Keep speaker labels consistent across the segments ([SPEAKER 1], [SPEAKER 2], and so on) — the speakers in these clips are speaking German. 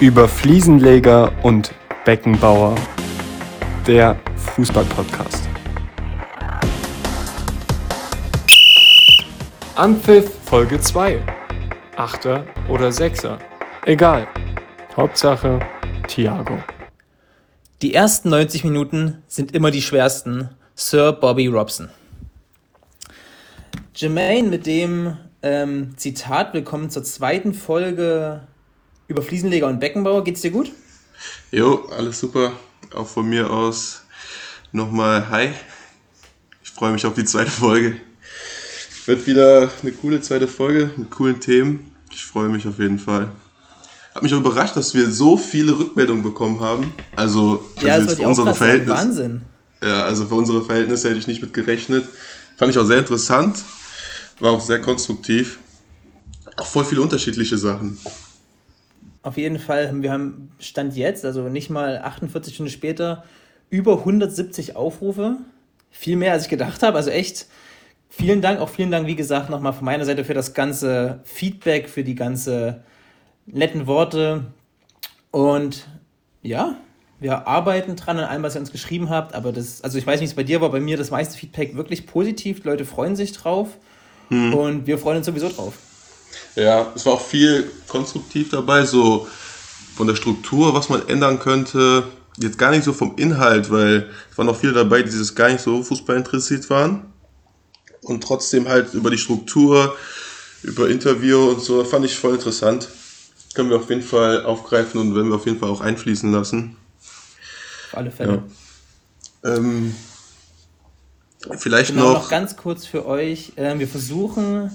[SPEAKER 1] über Fliesenleger und Beckenbauer. Der Fußballpodcast. Anpfiff Folge 2. Achter oder Sechser. Egal. Hauptsache Thiago.
[SPEAKER 2] Die ersten 90 Minuten sind immer die schwersten. Sir Bobby Robson. Jermaine mit dem ähm, Zitat Willkommen zur zweiten Folge über Fliesenleger und Beckenbauer. Geht's dir gut?
[SPEAKER 3] Jo, alles super. Auch von mir aus nochmal Hi. Ich freue mich auf die zweite Folge. Wird wieder eine coole zweite Folge mit coolen Themen. Ich freue mich auf jeden Fall. Hat mich auch überrascht, dass wir so viele Rückmeldungen bekommen haben. Also,
[SPEAKER 2] Ja,
[SPEAKER 3] also für
[SPEAKER 2] gerade sagen. Wahnsinn.
[SPEAKER 3] Ja, also für unsere Verhältnisse hätte ich nicht mit gerechnet. Fand ich auch sehr interessant. War auch sehr konstruktiv. Auch voll viele unterschiedliche Sachen.
[SPEAKER 2] Auf jeden Fall, wir haben Stand jetzt, also nicht mal 48 Stunden später, über 170 Aufrufe. Viel mehr, als ich gedacht habe. Also echt, vielen Dank. Auch vielen Dank, wie gesagt, nochmal von meiner Seite für das ganze Feedback, für die ganze netten Worte. Und ja, wir arbeiten dran an allem, was ihr uns geschrieben habt. Aber das, also ich weiß nicht, es bei dir war, bei mir das meiste Feedback wirklich positiv. Die Leute freuen sich drauf. Und wir freuen uns sowieso drauf.
[SPEAKER 3] Ja, es war auch viel konstruktiv dabei, so von der Struktur, was man ändern könnte. Jetzt gar nicht so vom Inhalt, weil es waren auch viele dabei, die dieses gar nicht so Fußball interessiert waren. Und trotzdem halt über die Struktur, über Interview und so, fand ich voll interessant. Können wir auf jeden Fall aufgreifen und werden wir auf jeden Fall auch einfließen lassen.
[SPEAKER 2] Auf alle Fälle.
[SPEAKER 3] Ja. Ähm, vielleicht
[SPEAKER 2] Genau, noch
[SPEAKER 3] noch.
[SPEAKER 2] ganz kurz für euch. Ähm, wir versuchen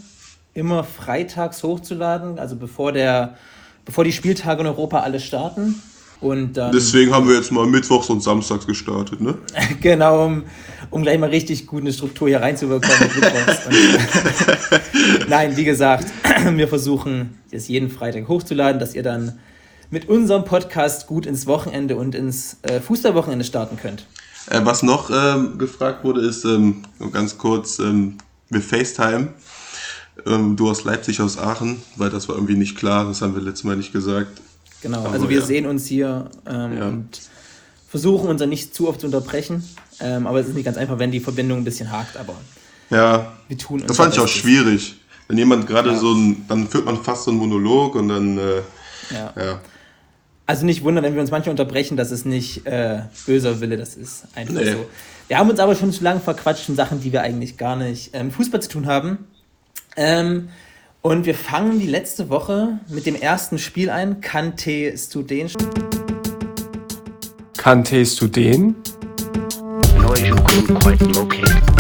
[SPEAKER 2] immer freitags hochzuladen, also bevor der, bevor die Spieltage in Europa alle starten. Und dann,
[SPEAKER 3] Deswegen haben wir jetzt mal Mittwochs und Samstags gestartet, ne?
[SPEAKER 2] genau, um, um gleich mal richtig gut eine Struktur hier reinzubekommen. mit. Und, Nein, wie gesagt, wir versuchen das jeden Freitag hochzuladen, dass ihr dann mit unserem Podcast gut ins Wochenende und ins äh, Fußballwochenende starten könnt.
[SPEAKER 3] Äh, was noch ähm, gefragt wurde, ist ähm, nur ganz kurz, ähm, wir FaceTime. Ähm, du aus Leipzig, aus Aachen, weil das war irgendwie nicht klar, das haben wir letztes Mal nicht gesagt.
[SPEAKER 2] Genau,
[SPEAKER 3] Aber
[SPEAKER 2] also wir
[SPEAKER 3] ja.
[SPEAKER 2] sehen uns hier ähm,
[SPEAKER 3] Ja.
[SPEAKER 2] und versuchen uns dann nicht zu oft zu unterbrechen. Ähm, aber es ist nicht ganz einfach, wenn die Verbindung ein bisschen hakt, aber
[SPEAKER 3] Ja,
[SPEAKER 2] wir tun
[SPEAKER 3] das fand ich auch schwierig. Wenn jemand gerade
[SPEAKER 2] Ja.
[SPEAKER 3] so ein, dann führt man fast so einen Monolog und dann, äh,
[SPEAKER 2] Ja.
[SPEAKER 3] ja.
[SPEAKER 2] Also nicht wundern, wenn wir uns manchmal unterbrechen, das ist nicht äh, böser Wille, das ist einfach
[SPEAKER 3] Nee.
[SPEAKER 2] so. Wir haben uns aber schon zu lange verquatscht in Sachen, die wir eigentlich gar nicht ähm, Fußball zu tun haben. Ähm, und wir fangen die letzte Woche mit dem ersten Spiel ein. Kante Studen.
[SPEAKER 1] Kanntest du den?
[SPEAKER 4] noise you couldn't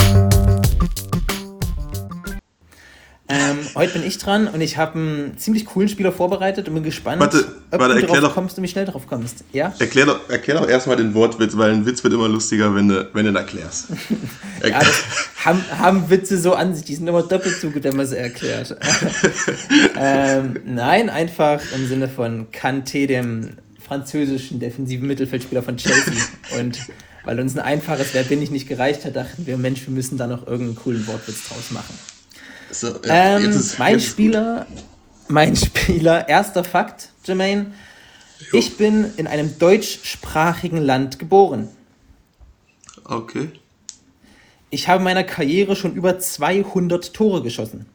[SPEAKER 2] heute bin ich dran und ich habe einen ziemlich coolen Spieler vorbereitet und bin gespannt,
[SPEAKER 3] Warte,
[SPEAKER 2] ob
[SPEAKER 3] warte,
[SPEAKER 2] du
[SPEAKER 3] erklär
[SPEAKER 2] drauf
[SPEAKER 3] doch-
[SPEAKER 2] kommst und wie schnell drauf kommst. Ja?
[SPEAKER 3] Erklär doch, erklär doch erstmal den Wortwitz, weil ein Witz wird immer lustiger, wenn du, wenn du ihn erklärst.
[SPEAKER 2] Ja, haben, haben Witze so an sich, die sind immer doppelt so gut, wenn man sie erklärt. ähm, nein, einfach im Sinne von Kanté, dem französischen defensiven Mittelfeldspieler von Chelsea. Und weil uns ein einfaches Wer bin ich nicht gereicht hat, dachten wir, Mensch, wir müssen da noch irgendeinen coolen Wortwitz draus machen.
[SPEAKER 3] So, ja,
[SPEAKER 2] Ähm,
[SPEAKER 3] ist-
[SPEAKER 2] mein
[SPEAKER 3] ist gut.
[SPEAKER 2] Spieler, mein Spieler, erster Fakt, Jermaine. Ich bin in einem deutschsprachigen Land geboren.
[SPEAKER 3] Okay.
[SPEAKER 2] Ich habe in meiner Karriere schon über 200 Tore geschossen.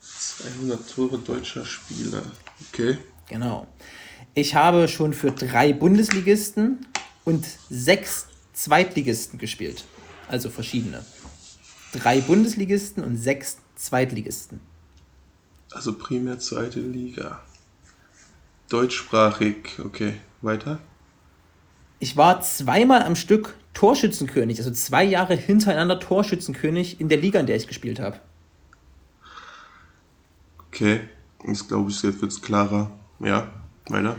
[SPEAKER 3] 200 Tore deutscher Spieler. Okay.
[SPEAKER 2] Genau. Ich habe schon für drei Bundesligisten und sechs Zweitligisten gespielt. Also verschiedene. Drei Bundesligisten und sechs Zweitligisten.
[SPEAKER 3] Also primär zweite Liga. Deutschsprachig, okay. Weiter?
[SPEAKER 2] Ich war zweimal am Stück Torschützenkönig, also zwei Jahre hintereinander Torschützenkönig in der Liga, in der ich gespielt habe.
[SPEAKER 3] Okay. Jetzt glaube ich, jetzt wird es klarer. Ja, weiter.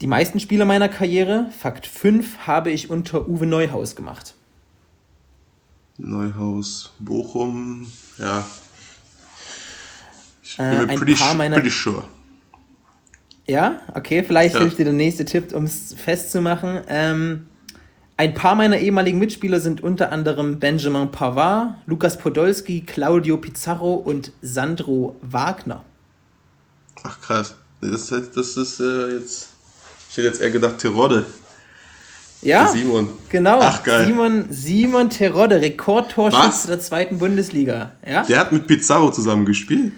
[SPEAKER 2] Die meisten Spiele meiner Karriere, Fakt 5, habe ich unter Uwe Neuhaus gemacht.
[SPEAKER 3] Neuhaus, Bochum, ja. Ich bin
[SPEAKER 2] Äh,
[SPEAKER 3] mir
[SPEAKER 2] ein
[SPEAKER 3] pretty,
[SPEAKER 2] meiner-
[SPEAKER 3] pretty sure.
[SPEAKER 2] Ja, okay, vielleicht
[SPEAKER 3] Ja.
[SPEAKER 2] hilft dir der nächste Tipp, um es festzumachen. Ähm, ein paar meiner ehemaligen Mitspieler sind unter anderem Benjamin Pavard, Lukas Podolski, Claudio Pizarro und Sandro Wagner.
[SPEAKER 3] Ach krass. Das, ist- das ist äh, jetzt. Ich hätte jetzt eher gedacht, Terodde.
[SPEAKER 2] Ja,
[SPEAKER 3] Simon.
[SPEAKER 2] genau.
[SPEAKER 3] Ach, geil.
[SPEAKER 2] Simon, Simon Terodde, Rekordtorschütze der zweiten Bundesliga. Ja?
[SPEAKER 3] Der hat mit Pizarro zusammen gespielt.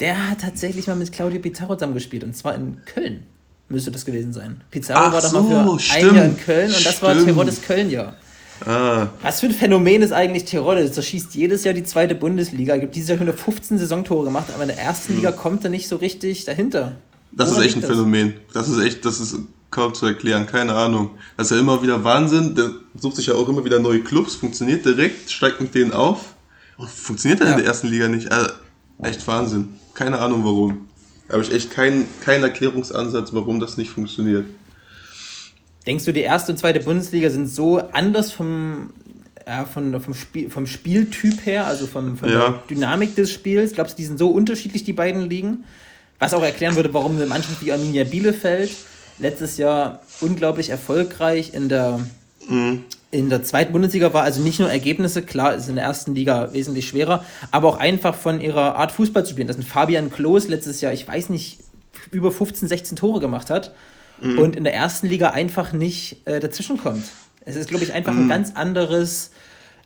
[SPEAKER 2] Der hat tatsächlich mal mit Claudio Pizarro zusammengespielt und zwar in Köln. Müsste das gewesen sein. Pizarro
[SPEAKER 3] Ach
[SPEAKER 2] war doch
[SPEAKER 3] so,
[SPEAKER 2] mal für ein
[SPEAKER 3] stimmt.
[SPEAKER 2] Jahr in Köln und das war
[SPEAKER 3] Stimmt.
[SPEAKER 2] Teroddes Köln-Jahr.
[SPEAKER 3] Ah,
[SPEAKER 2] Was für ein Phänomen ist eigentlich Terodde? Der schießt jedes Jahr die zweite Bundesliga, gibt dieses Jahr schon 15 Saisontore gemacht, aber in der ersten Liga kommt er nicht so richtig dahinter.
[SPEAKER 3] das
[SPEAKER 2] Woran
[SPEAKER 3] ist echt ein
[SPEAKER 2] das?
[SPEAKER 3] Phänomen. Das ist echt, das ist kaum zu erklären, keine Ahnung. Das ist ja immer wieder Wahnsinn. Der sucht sich ja auch immer wieder neue Clubs, funktioniert direkt, steigt mit denen auf und funktioniert dann
[SPEAKER 2] Ja.
[SPEAKER 3] in der ersten Liga nicht. Also, echt Wahnsinn. Keine Ahnung warum. Habe ich echt keinen keinen Erklärungsansatz, warum das nicht funktioniert.
[SPEAKER 2] Denkst du, die erste und zweite Bundesliga sind so anders vom, ja, von, vom, Spiel, vom Spieltyp her, also vom, von
[SPEAKER 3] Ja.
[SPEAKER 2] der Dynamik des Spiels? Glaubst du, die sind so unterschiedlich, die beiden Ligen? Was auch erklären würde, warum eine Mannschaft wie Arminia Bielefeld letztes Jahr unglaublich erfolgreich in der, in der zweiten Bundesliga war. Also nicht nur Ergebnisse, klar, ist in der ersten Liga wesentlich schwerer, aber auch einfach von ihrer Art Fußball zu spielen. Dass ein Fabian Klos letztes Jahr, ich weiß nicht, über 15, 16 Tore gemacht hat und in der ersten Liga einfach nicht äh, dazwischen kommt. Es ist, glaube ich, einfach ein ganz anderes,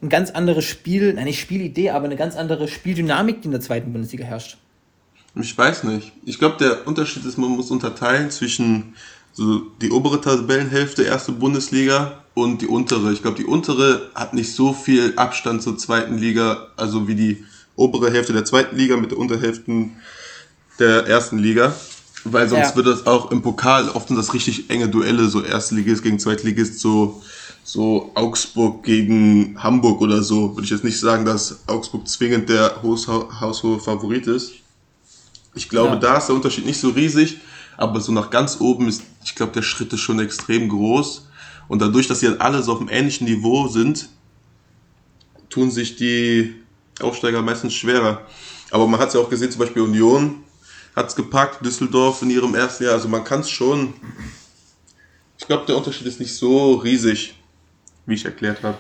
[SPEAKER 2] ein ganz anderes Spiel, nein, nicht Spielidee, aber eine ganz andere Spieldynamik, die in der zweiten Bundesliga herrscht.
[SPEAKER 3] Ich weiß nicht. Ich glaube, der Unterschied ist, man muss unterteilen zwischen so die obere Tabellenhälfte, erste Bundesliga und die untere. Ich glaube, die untere hat nicht so viel Abstand zur zweiten Liga, also wie die obere Hälfte der zweiten Liga mit der Unterhälfte der ersten Liga. Weil sonst
[SPEAKER 2] Ja.
[SPEAKER 3] wird das auch im Pokal oft sind das richtig enge Duelle, so Erstligist gegen Zweitligist, so, so Augsburg gegen Hamburg oder so. Würde ich jetzt nicht sagen, dass Augsburg zwingend der hausho- haushohe Favorit ist. Ich glaube,
[SPEAKER 2] Ja.
[SPEAKER 3] da ist der Unterschied nicht so riesig, aber so nach ganz oben ist, ich glaube, der Schritt ist schon extrem groß. Und dadurch, dass sie halt alle so auf einem ähnlichen Niveau sind, tun sich die Aufsteiger meistens schwerer. Aber man hat es ja auch gesehen, zum Beispiel Union hat es gepackt, Düsseldorf in ihrem ersten Jahr. Also man kann es schon. Ich glaube, der Unterschied ist nicht so riesig, wie ich erklärt habe.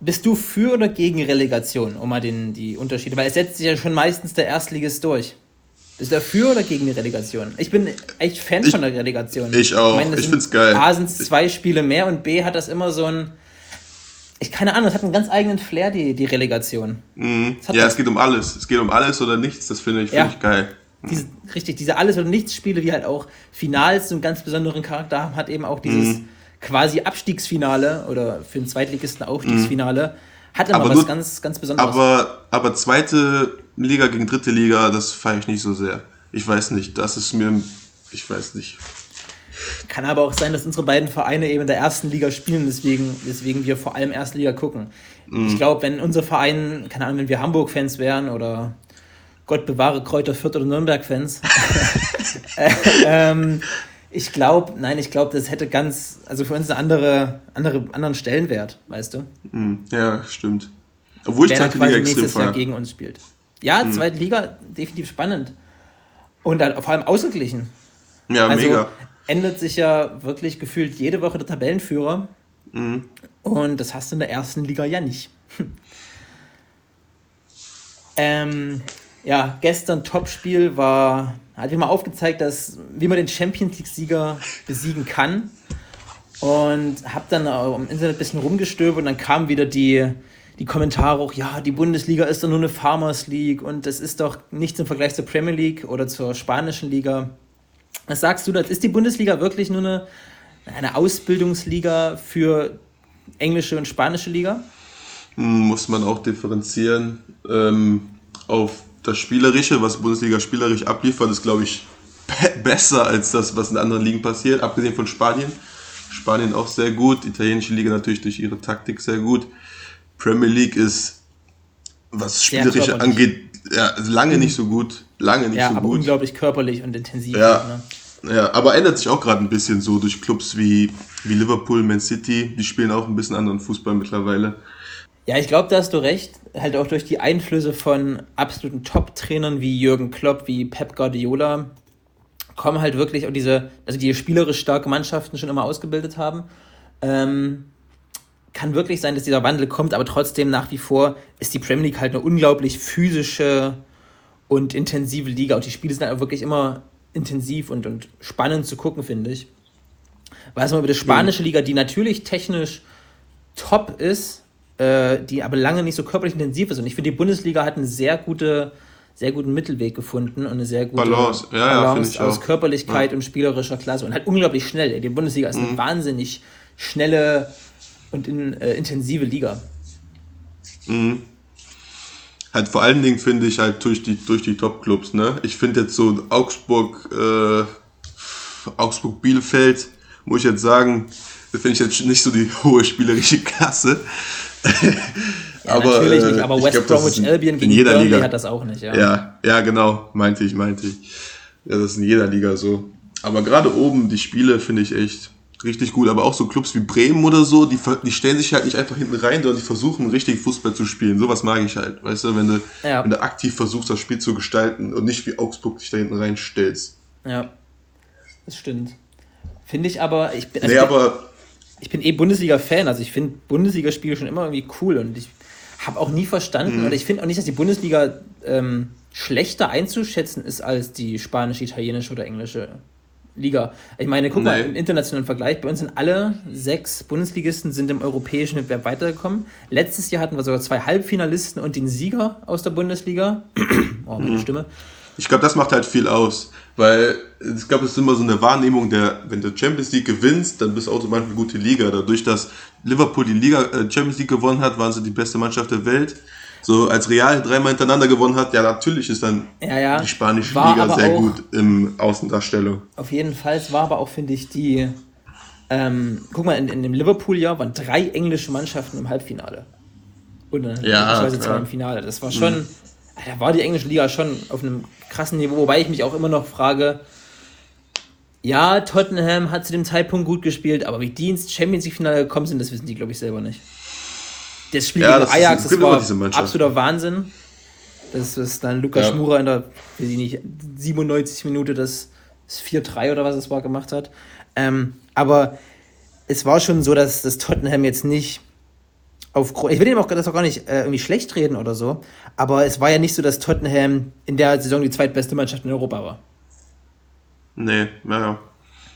[SPEAKER 2] Bist du für oder gegen Relegation, um mal den, die Unterschiede, weil es setzt sich ja schon meistens der Erstligist durch. Bist du dafür oder gegen die Relegation? Ich bin echt Fan
[SPEAKER 3] Ich-
[SPEAKER 2] von der Relegation.
[SPEAKER 3] ich auch. Ich
[SPEAKER 2] sind-
[SPEAKER 3] find's geil.
[SPEAKER 2] A sind es zwei Spiele mehr und B hat das immer so ein. Ich keine Ahnung, es hat einen ganz eigenen Flair, die, die Relegation. Hat
[SPEAKER 3] Ja, es geht um alles. Es geht um alles oder nichts. Das finde ich,
[SPEAKER 2] Ja.
[SPEAKER 3] finde ich geil.
[SPEAKER 2] Diese, richtig, diese Alles- oder Nichts-Spiele, die halt auch Finals so einen ganz besonderen Charakter haben, hat eben auch dieses
[SPEAKER 3] Mhm.
[SPEAKER 2] quasi Abstiegsfinale oder für den Zweitligisten Aufstiegsfinale. Hat immer.
[SPEAKER 3] Aber
[SPEAKER 2] was
[SPEAKER 3] nur-
[SPEAKER 2] ganz, ganz Besonderes.
[SPEAKER 3] Aber, aber zweite Liga gegen dritte Liga, das feiere ich nicht so sehr. Ich weiß nicht, das ist mir, ich weiß nicht.
[SPEAKER 2] Kann aber auch sein, dass unsere beiden Vereine eben in der ersten Liga spielen, deswegen, deswegen wir vor allem erste Liga gucken. Ich glaube, wenn unser Verein, keine Ahnung, wenn wir Hamburg-Fans wären oder Gott bewahre Kräuter Fürth oder Nürnberg-Fans, äh, ähm, ich glaube, nein, ich glaube, das hätte ganz, also für uns einen andere, andere, anderen Stellenwert, weißt du?
[SPEAKER 3] Hm, Ja, stimmt. Obwohl ich
[SPEAKER 2] Wer dann
[SPEAKER 3] zweite Liga
[SPEAKER 2] nächstes Jahr gegen uns spielt. Ja, zweite Liga, definitiv spannend. Und dann vor allem ausgeglichen.
[SPEAKER 3] Ja,
[SPEAKER 2] Also
[SPEAKER 3] mega.
[SPEAKER 2] ändert sich ja wirklich gefühlt jede Woche der Tabellenführer. Und das hast du in der ersten Liga ja nicht. ähm, ja, gestern Topspiel war, hat mir mal aufgezeigt, dass, wie man den Champions League-Sieger besiegen kann. Und habe dann im Internet ein bisschen rumgestöbert und dann kamen wieder die, die Kommentare auch, ja, die Bundesliga ist doch nur eine Farmers League und das ist doch nichts im Vergleich zur Premier League oder zur spanischen Liga. Was sagst du, das ist die Bundesliga wirklich nur eine, eine Ausbildungsliga für englische und spanische Liga?
[SPEAKER 3] Muss man auch differenzieren. Ähm, auf das Spielerische, was Bundesliga spielerisch abliefert, ist, glaube ich, be besser als das, was in anderen Ligen passiert, abgesehen von Spanien. Spanien auch sehr gut, italienische Liga natürlich durch ihre Taktik sehr gut. Premier League ist, was
[SPEAKER 2] körperlich.
[SPEAKER 3] angeht, ja, lange nicht so gut. Lange nicht
[SPEAKER 2] Ja,
[SPEAKER 3] so
[SPEAKER 2] aber
[SPEAKER 3] gut.
[SPEAKER 2] unglaublich körperlich und intensiv.
[SPEAKER 3] Ja.
[SPEAKER 2] Ne?
[SPEAKER 3] Ja, aber ändert sich auch gerade ein bisschen so durch Clubs wie, wie Liverpool, Man City. Die spielen auch ein bisschen anderen Fußball mittlerweile.
[SPEAKER 2] Ja, ich glaube, da hast du recht. Halt auch durch die Einflüsse von absoluten Top-Trainern wie Jürgen Klopp, wie Pep Guardiola, kommen halt wirklich auch diese, also die spielerisch starke Mannschaften schon immer ausgebildet haben. Ähm, kann wirklich sein, dass dieser Wandel kommt, aber trotzdem nach wie vor ist die Premier League halt eine unglaublich physische und intensive Liga. Und die Spiele sind halt wirklich immer intensiv und, und spannend zu gucken, finde ich. Weiß man über die spanische Liga, die natürlich technisch top ist, äh, die aber lange nicht so körperlich intensiv ist. Und ich finde, die Bundesliga hat einen sehr gute, sehr guten Mittelweg gefunden und eine sehr gute
[SPEAKER 3] Balance. Ja, ja,
[SPEAKER 2] Balance
[SPEAKER 3] ich
[SPEAKER 2] aus. Körperlichkeit und spielerischer Klasse und halt unglaublich schnell. Die Bundesliga ist
[SPEAKER 3] Mhm.
[SPEAKER 2] eine wahnsinnig schnelle und in, äh, intensive Liga.
[SPEAKER 3] Halt vor allen Dingen finde ich halt durch die, durch die Top-Clubs, ne? Ich finde jetzt so Augsburg, äh, Augsburg-Bielefeld, muss ich jetzt sagen, finde ich jetzt nicht so die hohe spielerische Klasse.
[SPEAKER 2] Ja, natürlich nicht,
[SPEAKER 3] äh,
[SPEAKER 2] aber West
[SPEAKER 3] glaub,
[SPEAKER 2] Bromwich Albion gegen
[SPEAKER 3] jeder
[SPEAKER 2] Burnley
[SPEAKER 3] Liga.
[SPEAKER 2] hat das auch nicht, ja.
[SPEAKER 3] Ja, ja, genau, meinte ich, meinte ich. Ja, das ist in jeder Liga so. Aber gerade oben, die Spiele finde ich echt richtig gut. Aber auch so Clubs wie Bremen oder so, die, die stellen sich halt nicht einfach hinten rein, sondern die versuchen richtig Fußball zu spielen. Sowas mag ich halt, weißt du, wenn du,
[SPEAKER 2] Ja.
[SPEAKER 3] wenn du aktiv versuchst, das Spiel zu gestalten und nicht wie Augsburg dich da hinten reinstellst.
[SPEAKER 2] Ja, das stimmt. Finde ich aber, ich bin, also
[SPEAKER 3] nee, aber
[SPEAKER 2] ich bin eh Bundesliga-Fan, also ich finde Bundesligaspiele schon immer irgendwie cool und ich habe auch nie verstanden,
[SPEAKER 3] Mhm.
[SPEAKER 2] oder ich finde auch nicht, dass die Bundesliga ähm, schlechter einzuschätzen ist als die spanische, italienische oder englische Liga. Ich meine, guck mal,
[SPEAKER 3] Nee.
[SPEAKER 2] im internationalen Vergleich, bei uns sind alle sechs Bundesligisten sind im europäischen Wettbewerb weitergekommen. Letztes Jahr hatten wir sogar zwei Halbfinalisten und den Sieger aus der Bundesliga. oh,
[SPEAKER 3] Mhm.
[SPEAKER 2] meine Stimme.
[SPEAKER 3] Ich glaube, das macht halt viel aus, weil ich glaube, es ist immer so eine Wahrnehmung, der, wenn du Champions League gewinnst, dann bist du automatisch eine gute Liga. Dadurch, dass Liverpool die Liga äh, Champions League gewonnen hat, waren sie die beste Mannschaft der Welt. So als Real dreimal hintereinander gewonnen hat, ja natürlich ist dann
[SPEAKER 2] Ja, ja.
[SPEAKER 3] die spanische
[SPEAKER 2] War
[SPEAKER 3] Liga sehr gut im Außendarstellung.
[SPEAKER 2] Auf jeden Fall, es war aber auch, finde ich, die. Ähm, guck mal, in, in dem Liverpool-Jahr waren drei englische Mannschaften im Halbfinale. Und dann
[SPEAKER 3] Ja,
[SPEAKER 2] zwei im Finale. Das war schon. Da war die englische Liga schon auf einem krassen Niveau, wobei ich mich auch immer noch frage. Ja, Tottenham hat zu dem Zeitpunkt gut gespielt, aber wie die ins Champions League-Finale gekommen sind, das wissen die, glaube ich, selber nicht. Das Spiel
[SPEAKER 3] Ja,
[SPEAKER 2] gegen
[SPEAKER 3] das
[SPEAKER 2] Ajax, das war absoluter Wahnsinn. Das ist dann Lukas
[SPEAKER 3] Ja.
[SPEAKER 2] Schmurer in der, weiß ich nicht, 97 Minute das, das 4-3 oder was es war gemacht hat. Ähm, aber es war schon so, dass das Tottenham jetzt nicht auf ich will dem auch das auch gar nicht äh, irgendwie schlecht reden oder so, aber es war ja nicht so, dass Tottenham in der Saison die zweitbeste Mannschaft in Europa war.
[SPEAKER 3] Nee, naja.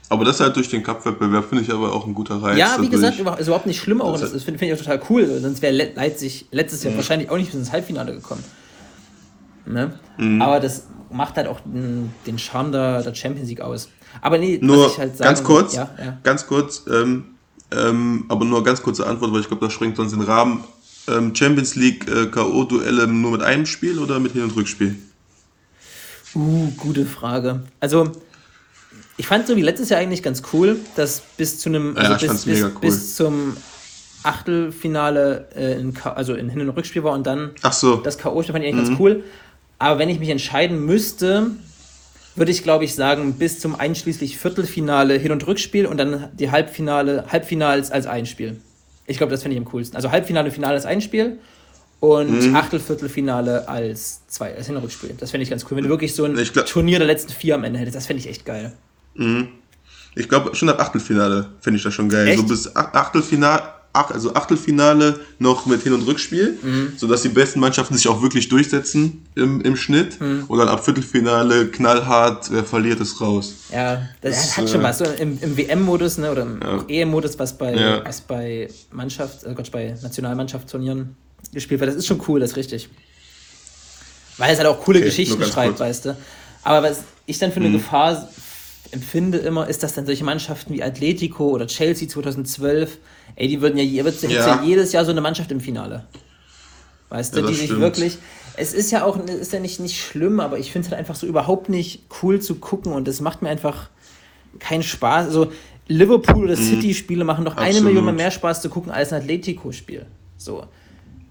[SPEAKER 3] Aber das halt durch den Cup-Wettbewerb finde ich aber auch ein guter Reiz.
[SPEAKER 2] ja, wie gesagt, über- ist überhaupt nicht schlimm auch.
[SPEAKER 3] Das
[SPEAKER 2] Das, finde find ich auch total cool. Sonst wäre Le Leipzig letztes Jahr wahrscheinlich auch nicht bis ins Halbfinale gekommen. Ne?
[SPEAKER 3] Mhm.
[SPEAKER 2] Aber das macht halt auch den, den Charme der, der Champions League aus. Aber nee,
[SPEAKER 3] Nur
[SPEAKER 2] halt sagen,
[SPEAKER 3] ganz kurz,
[SPEAKER 2] Ja, ja.
[SPEAKER 3] ganz kurz, ähm, ähm, aber nur ganz kurze Antwort, weil ich glaube, das sprengt sonst den Rahmen. Ähm, Champions League äh, K.O.-Duelle nur mit einem Spiel oder mit Hin- und Rückspiel?
[SPEAKER 2] Uh, gute Frage. Also, ich fand so wie letztes Jahr eigentlich ganz cool, dass bis zu einem,
[SPEAKER 3] Ja,
[SPEAKER 2] also bis, bis,
[SPEAKER 3] cool.
[SPEAKER 2] bis zum Achtelfinale äh, in, also in Hin- und Rückspiel war und dann
[SPEAKER 3] Ach so,
[SPEAKER 2] das K.O. fand ich
[SPEAKER 3] Mhm.
[SPEAKER 2] eigentlich ganz cool. Aber wenn ich mich entscheiden müsste, würde ich glaube ich sagen, bis zum einschließlich Viertelfinale Hin- und Rückspiel und dann die Halbfinale, Halbfinals als Einspiel. Ich glaube, das finde ich am coolsten. Also Halbfinale, Finale als Einspiel und
[SPEAKER 3] Mhm.
[SPEAKER 2] Achtel, Viertelfinale als zwei, als Hin- und Rückspiel. Das fände ich ganz cool. Wenn du wirklich so ein
[SPEAKER 3] glaub-
[SPEAKER 2] Turnier der letzten vier am Ende hättest, das fände ich echt geil.
[SPEAKER 3] ich glaube schon ab Achtelfinale finde ich das schon geil.
[SPEAKER 2] Echt?
[SPEAKER 3] So bis Ach- Achtelfinale, ach, also Achtelfinale noch mit Hin- und Rückspiel,
[SPEAKER 2] Mhm.
[SPEAKER 3] sodass die besten Mannschaften sich auch wirklich durchsetzen im, im Schnitt.
[SPEAKER 2] Mhm.
[SPEAKER 3] Und dann ab Viertelfinale knallhart, wer verliert, ist raus.
[SPEAKER 2] Ja, das,
[SPEAKER 3] Das,
[SPEAKER 2] hat schon
[SPEAKER 3] äh,
[SPEAKER 2] was. So im, im WM-Modus ne, oder im
[SPEAKER 3] Ja.
[SPEAKER 2] EM-Modus, was bei,
[SPEAKER 3] Ja.
[SPEAKER 2] was bei Mannschaft, äh Gott, bei Nationalmannschaftsturnieren gespielt wird. Das ist schon cool, das ist richtig. Weil es halt auch coole
[SPEAKER 3] Okay,
[SPEAKER 2] Geschichten schreibt,
[SPEAKER 3] kurz. Mhm.
[SPEAKER 2] weißt du. Aber was ich dann für eine Gefahr empfinde immer, ist, dass dann solche Mannschaften wie Atletico oder Chelsea 2012, ey, die würden ja, wird's- hätt's ja.
[SPEAKER 3] Ja.
[SPEAKER 2] jedes Jahr so eine Mannschaft im Finale. Weißt du,
[SPEAKER 3] Ja, das
[SPEAKER 2] die sich
[SPEAKER 3] stimmt.
[SPEAKER 2] wirklich. Es ist ja auch, ist ja nicht, nicht schlimm, aber ich finde es halt einfach so überhaupt nicht cool zu gucken und es macht mir einfach keinen Spaß. Also Liverpool oder City-Spiele machen doch eine
[SPEAKER 3] Mhm. Absolut.
[SPEAKER 2] Million mal mehr Spaß zu gucken als ein Atletico-Spiel. So.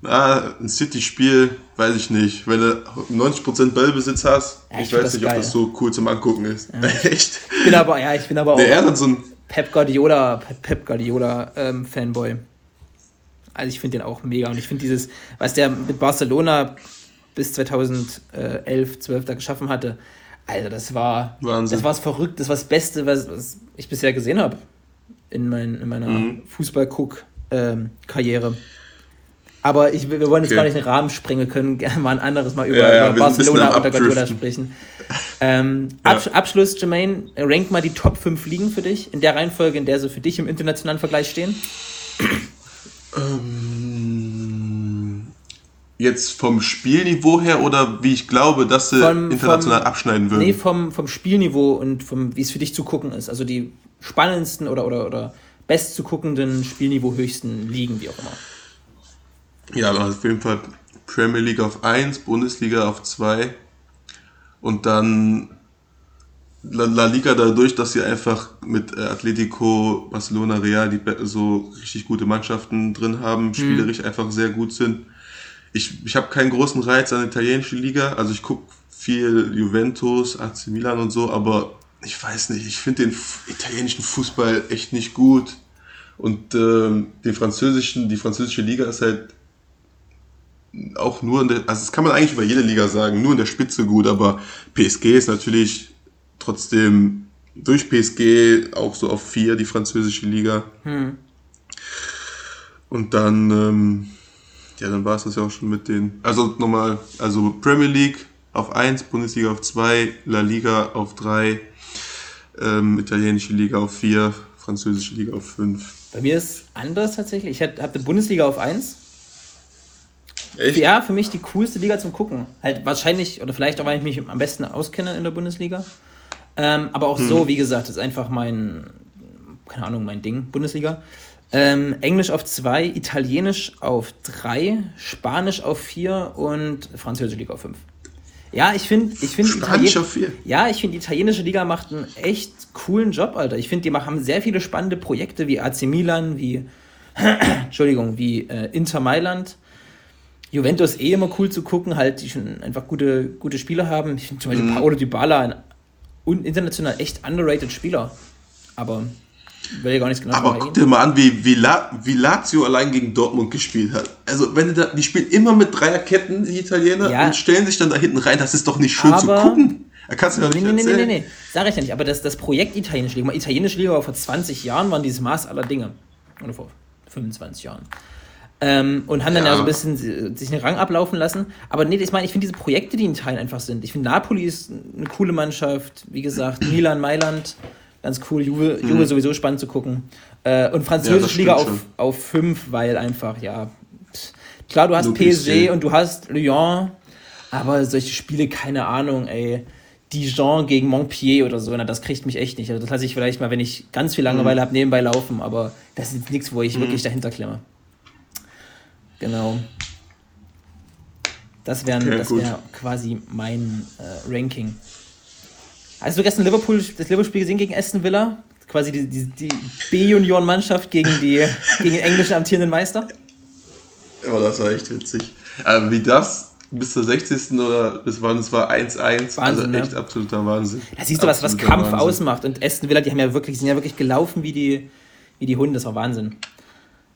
[SPEAKER 3] Ah, ein City-Spiel, weiß ich nicht. Wenn du 90% Ballbesitz hast,
[SPEAKER 2] Ja, ich
[SPEAKER 3] ich, weiß nicht, ob
[SPEAKER 2] geil.
[SPEAKER 3] das so cool zum Angucken ist. Echt?
[SPEAKER 2] Ich bin aber, ja, ich bin aber auch
[SPEAKER 3] Nee, er hat so ein.
[SPEAKER 2] Pep Guardiola, Pep, Pep Guardiola ähm, Fanboy. Also ich finde den auch mega und ich finde dieses, was der mit Barcelona bis 2011, 12 da geschaffen hatte, also das war,
[SPEAKER 3] Wahnsinn.
[SPEAKER 2] das war das verrückt, das war das Beste, was, was ich bisher gesehen habe in, mein, in meiner
[SPEAKER 3] Mhm.
[SPEAKER 2] Fußball-Guck-Karriere. Aber ich, wir wollen jetzt
[SPEAKER 3] Okay.
[SPEAKER 2] gar nicht den Rahmen sprengen, wir können gerne mal ein anderes Mal über,
[SPEAKER 3] Ja, ja,
[SPEAKER 2] über Barcelona unter Guardiola sprechen. Ähm, Absch Abschluss, Jermaine, rank mal die Top 5 Ligen für dich, in der Reihenfolge, in der sie für dich im internationalen Vergleich stehen.
[SPEAKER 3] Ähm, Jetzt vom Spielniveau her oder wie ich glaube, dass sie
[SPEAKER 2] Vom-
[SPEAKER 3] international
[SPEAKER 2] vom-
[SPEAKER 3] abschneiden würden?
[SPEAKER 2] Nee, vom, vom Spielniveau und vom, wie es für dich zu gucken ist. Also die spannendsten oder, oder, oder best zu guckenden Spielniveau höchsten Ligen, wie auch immer.
[SPEAKER 3] Ja, also auf jeden Fall Premier League auf 1, Bundesliga auf 2 und dann La, La Liga dadurch, dass sie einfach mit äh, Atletico, Barcelona, Real die so richtig gute Mannschaften drin haben, spielerisch einfach sehr gut sind. Ich, ich habe keinen großen Reiz an der italienischen Liga, also ich gucke viel Juventus, AC Milan und so, aber ich weiß nicht, ich finde den italienischen Fußball echt nicht gut. Und ähm, den französischen, die französische Liga ist halt auch nur in der, also das kann man eigentlich über jede Liga sagen, nur in der Spitze gut, aber PSG ist natürlich trotzdem durch PSG auch so auf vier, die französische Liga. Und dann, ähm, ja, dann war es das ja auch schon mit den, also nochmal, also Premier League auf 1, Bundesliga auf 2, La Liga auf 3, ähm, italienische Liga auf 4, französische Liga auf 5.
[SPEAKER 2] Bei mir ist anders tatsächlich. Ich habe die Bundesliga auf 1.
[SPEAKER 3] Echt?
[SPEAKER 2] Ja, für mich die coolste Liga zum Gucken. Halt wahrscheinlich, oder vielleicht auch, weil ich mich am besten auskenne in der Bundesliga. Ähm, aber auch so, wie gesagt, ist einfach mein, keine Ahnung, mein Ding, Bundesliga. Ähm, Englisch auf 2, Italienisch auf 3, Spanisch auf 4 und Französische Liga auf 5. Ja, ich finde, ich finde
[SPEAKER 3] Spanisch auf vier?
[SPEAKER 2] Ja, ich finde, die italienische Liga macht einen echt coolen Job, Alter. Ich finde, die haben sehr viele spannende Projekte wie AC Milan, wie, Entschuldigung, wie äh, Inter Mailand. Juventus eh immer cool zu gucken, halt, die schon einfach gute, gute Spieler haben. Ich finde zum Beispiel Paolo Dybala ein international echt underrated Spieler. Aber will ja gar nichts genau
[SPEAKER 3] Aber guck dir mal an, wie, wie, La, wie Lazio allein gegen Dortmund gespielt hat. Also, wenn du da, die spielen immer mit Dreierketten, die Italiener,
[SPEAKER 2] Ja.
[SPEAKER 3] und stellen sich dann da hinten rein. Das ist doch nicht schön zu
[SPEAKER 2] Aber-
[SPEAKER 3] gucken. Da kannst du ja
[SPEAKER 2] Nee,
[SPEAKER 3] nicht
[SPEAKER 2] nee, nee, nee,
[SPEAKER 3] erzählen.
[SPEAKER 2] nee, nee. Sag ich ja nicht. Aber das, das Projekt Italienische Liga, Italienische Liga war vor 20 Jahren, waren dieses Maß aller Dinge. Oder vor 25 Jahren. Ähm, und haben dann ja
[SPEAKER 3] Ja.
[SPEAKER 2] so ein bisschen si- sich einen Rang ablaufen lassen. Aber nee, ich meine, ich finde diese Projekte, die in Italien einfach sind. Ich finde, Napoli ist eine coole Mannschaft. Wie gesagt, Milan, Mailand, ganz cool. Juve, Juve sowieso spannend zu gucken. Äh, und
[SPEAKER 3] Mhm. Ja,
[SPEAKER 2] Französische
[SPEAKER 3] das
[SPEAKER 2] Liga auf,
[SPEAKER 3] schon.
[SPEAKER 2] auf 5, weil einfach, ja. pff, Klar, du hast
[SPEAKER 3] Nur
[SPEAKER 2] PSG und du hast Lyon, aber solche Spiele, keine Ahnung, ey. Dijon gegen Montpellier oder so, na, das kriegt mich echt nicht. Also das lasse ich vielleicht mal, wenn ich ganz viel Langeweile
[SPEAKER 3] Mhm.
[SPEAKER 2] habe, nebenbei laufen, aber das ist nichts, wo ich wirklich dahinter klemme. Genau. Das wäre
[SPEAKER 3] Okay,
[SPEAKER 2] das wär quasi mein äh, Ranking. Hast du gestern Liverpool, das Liverpool-Spiel gesehen gegen Aston Villa? Quasi die, die, die B-Junioren-Mannschaft gegen, die, gegen den englischen amtierenden Meister?
[SPEAKER 3] Oh, das war echt witzig. Aber wie das bis zur 60. oder bis wann es war 1-1, also
[SPEAKER 2] Wahnsinn,
[SPEAKER 3] echt
[SPEAKER 2] ne?
[SPEAKER 3] absoluter Wahnsinn.
[SPEAKER 2] Da siehst du, was, was Kampf
[SPEAKER 3] Wahnsinn.
[SPEAKER 2] ausmacht. Und Aston Villa, die haben ja wirklich, sind ja wirklich gelaufen wie die, wie die Hunde. Das war Wahnsinn.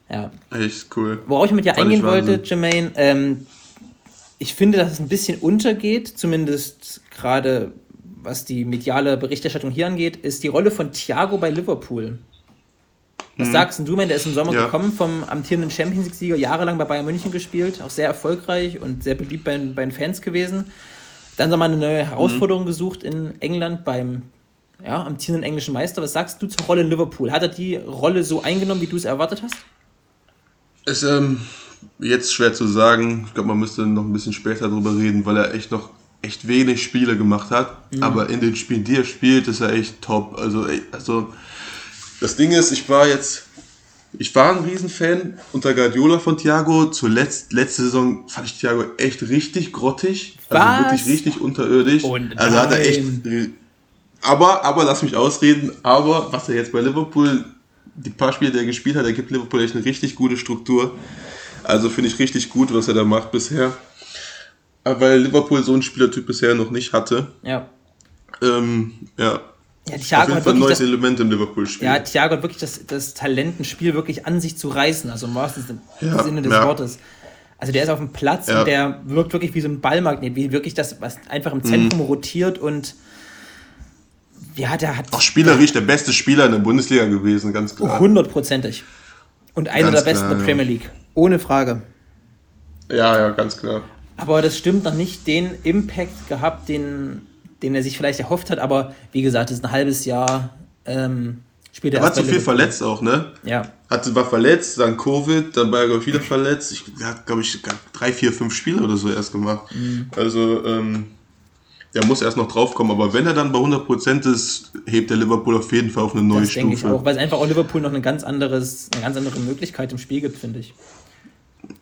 [SPEAKER 2] Ja.
[SPEAKER 3] Echt cool.
[SPEAKER 2] Worauf ich mit dir eingehen wollte. Jermaine, ähm, ich finde, dass es ein bisschen untergeht, zumindest gerade was die mediale Berichterstattung hier angeht, ist die Rolle von Thiago bei Liverpool. Was sagst denn du, man, der ist im Sommer.
[SPEAKER 3] Ja.
[SPEAKER 2] gekommen vom amtierenden Champions League-Sieger, jahrelang bei Bayern München gespielt, auch sehr erfolgreich und sehr beliebt bei, bei den Fans gewesen. Dann haben wir eine neue Herausforderung
[SPEAKER 3] Mhm.
[SPEAKER 2] gesucht in England beim ja, amtierenden englischen Meister. Was sagst du zur Rolle in Liverpool? Hat er die Rolle so eingenommen, wie du es erwartet hast?
[SPEAKER 3] Ist ähm, jetzt schwer zu sagen. Ich glaube, man müsste noch ein bisschen später drüber reden, weil er echt noch echt wenig Spiele gemacht hat. Aber in den Spielen, die er spielt, ist er echt top. Also, also das Ding ist, ich war jetzt, ich war ein Riesenfan unter Guardiola von Thiago. Zuletzt, letzte Saison fand ich Thiago echt richtig grottig.
[SPEAKER 2] Was?
[SPEAKER 3] Also wirklich richtig unterirdisch.
[SPEAKER 2] Und
[SPEAKER 3] also hat er echt. Aber, aber lass mich ausreden, aber was er jetzt bei Liverpool, die paar Spiele, die er gespielt hat, er gibt Liverpool echt eine richtig gute Struktur. Also finde ich richtig gut, was er da macht bisher. Aber Weil Liverpool so einen Spielertyp bisher noch nicht hatte.
[SPEAKER 2] Ja.
[SPEAKER 3] Ähm, ja.
[SPEAKER 2] Ja,
[SPEAKER 3] Auf
[SPEAKER 2] Thiago
[SPEAKER 3] jeden
[SPEAKER 2] hat
[SPEAKER 3] Fall ein neues
[SPEAKER 2] das,
[SPEAKER 3] Element im Liverpool-Spiel.
[SPEAKER 2] ja, Thiago hat wirklich das, das Talent, ein Spiel wirklich an sich zu reißen, also im wahrsten
[SPEAKER 3] Ja,
[SPEAKER 2] Sinne des
[SPEAKER 3] ja.
[SPEAKER 2] Wortes. Also der ist auf dem Platz
[SPEAKER 3] Ja.
[SPEAKER 2] und der wirkt wirklich wie so ein Ballmagnet, wie wirklich das, was einfach im Zentrum
[SPEAKER 3] Mhm.
[SPEAKER 2] rotiert und ja, der hat
[SPEAKER 3] Auch spielerisch der beste Spieler in der Bundesliga gewesen, ganz klar.
[SPEAKER 2] hundertprozentig. Und einer
[SPEAKER 3] Ganz
[SPEAKER 2] der besten
[SPEAKER 3] klar,
[SPEAKER 2] der Premier League. Ohne Frage.
[SPEAKER 3] Ja, ja, ganz klar.
[SPEAKER 2] Aber das stimmt noch nicht den Impact gehabt, den, den er sich vielleicht erhofft hat. Aber wie gesagt, es ist ein halbes Jahr. Ähm, spielt er
[SPEAKER 3] war zu viel verletzt auch, ne?
[SPEAKER 2] Ja.
[SPEAKER 3] Hatte, war verletzt, dann Covid, dann war er, glaube wieder verletzt. Ich er hat, glaube ich, drei, vier, fünf Spiele oder so erst gemacht.
[SPEAKER 2] Mhm.
[SPEAKER 3] Also, ähm, der muss erst noch draufkommen. Aber wenn er dann bei 100% ist, hebt der Liverpool auf jeden Fall auf eine neue
[SPEAKER 2] Das denke ich
[SPEAKER 3] Stufe.
[SPEAKER 2] auch, weil es einfach auch Liverpool noch eine ganz, anderes, eine ganz andere Möglichkeit im Spiel gibt, finde ich.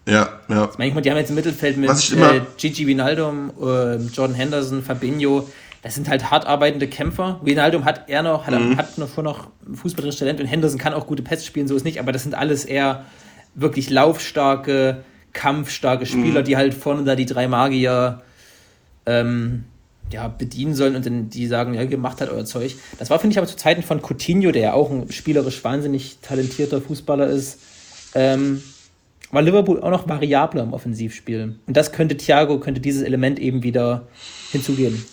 [SPEAKER 3] Ja, ja.
[SPEAKER 2] Manchmal, die haben jetzt im Mittelfeld mit
[SPEAKER 3] ich
[SPEAKER 2] äh, Gigi Wijnaldum, äh, Jordan Henderson, Fabinho. Das sind halt hart arbeitende Kämpfer. Wijnaldum hat eher noch, hat,
[SPEAKER 3] Mhm.
[SPEAKER 2] hat noch vor noch fußballerisches Talent und Henderson kann auch gute Pässe spielen, so ist nicht. Aber das sind alles eher wirklich laufstarke, kampfstarke Spieler,
[SPEAKER 3] Mhm.
[SPEAKER 2] die halt vorne da die drei Magier ähm, ja, bedienen sollen und dann die sagen, ja, ihr macht halt euer Zeug. Das war, finde ich, aber zu Zeiten von Coutinho, der ja auch ein spielerisch wahnsinnig talentierter Fußballer ist, ähm, war Liverpool auch noch variabler im Offensivspiel. Und das könnte Thiago, könnte dieses Element eben wieder hinzugeben.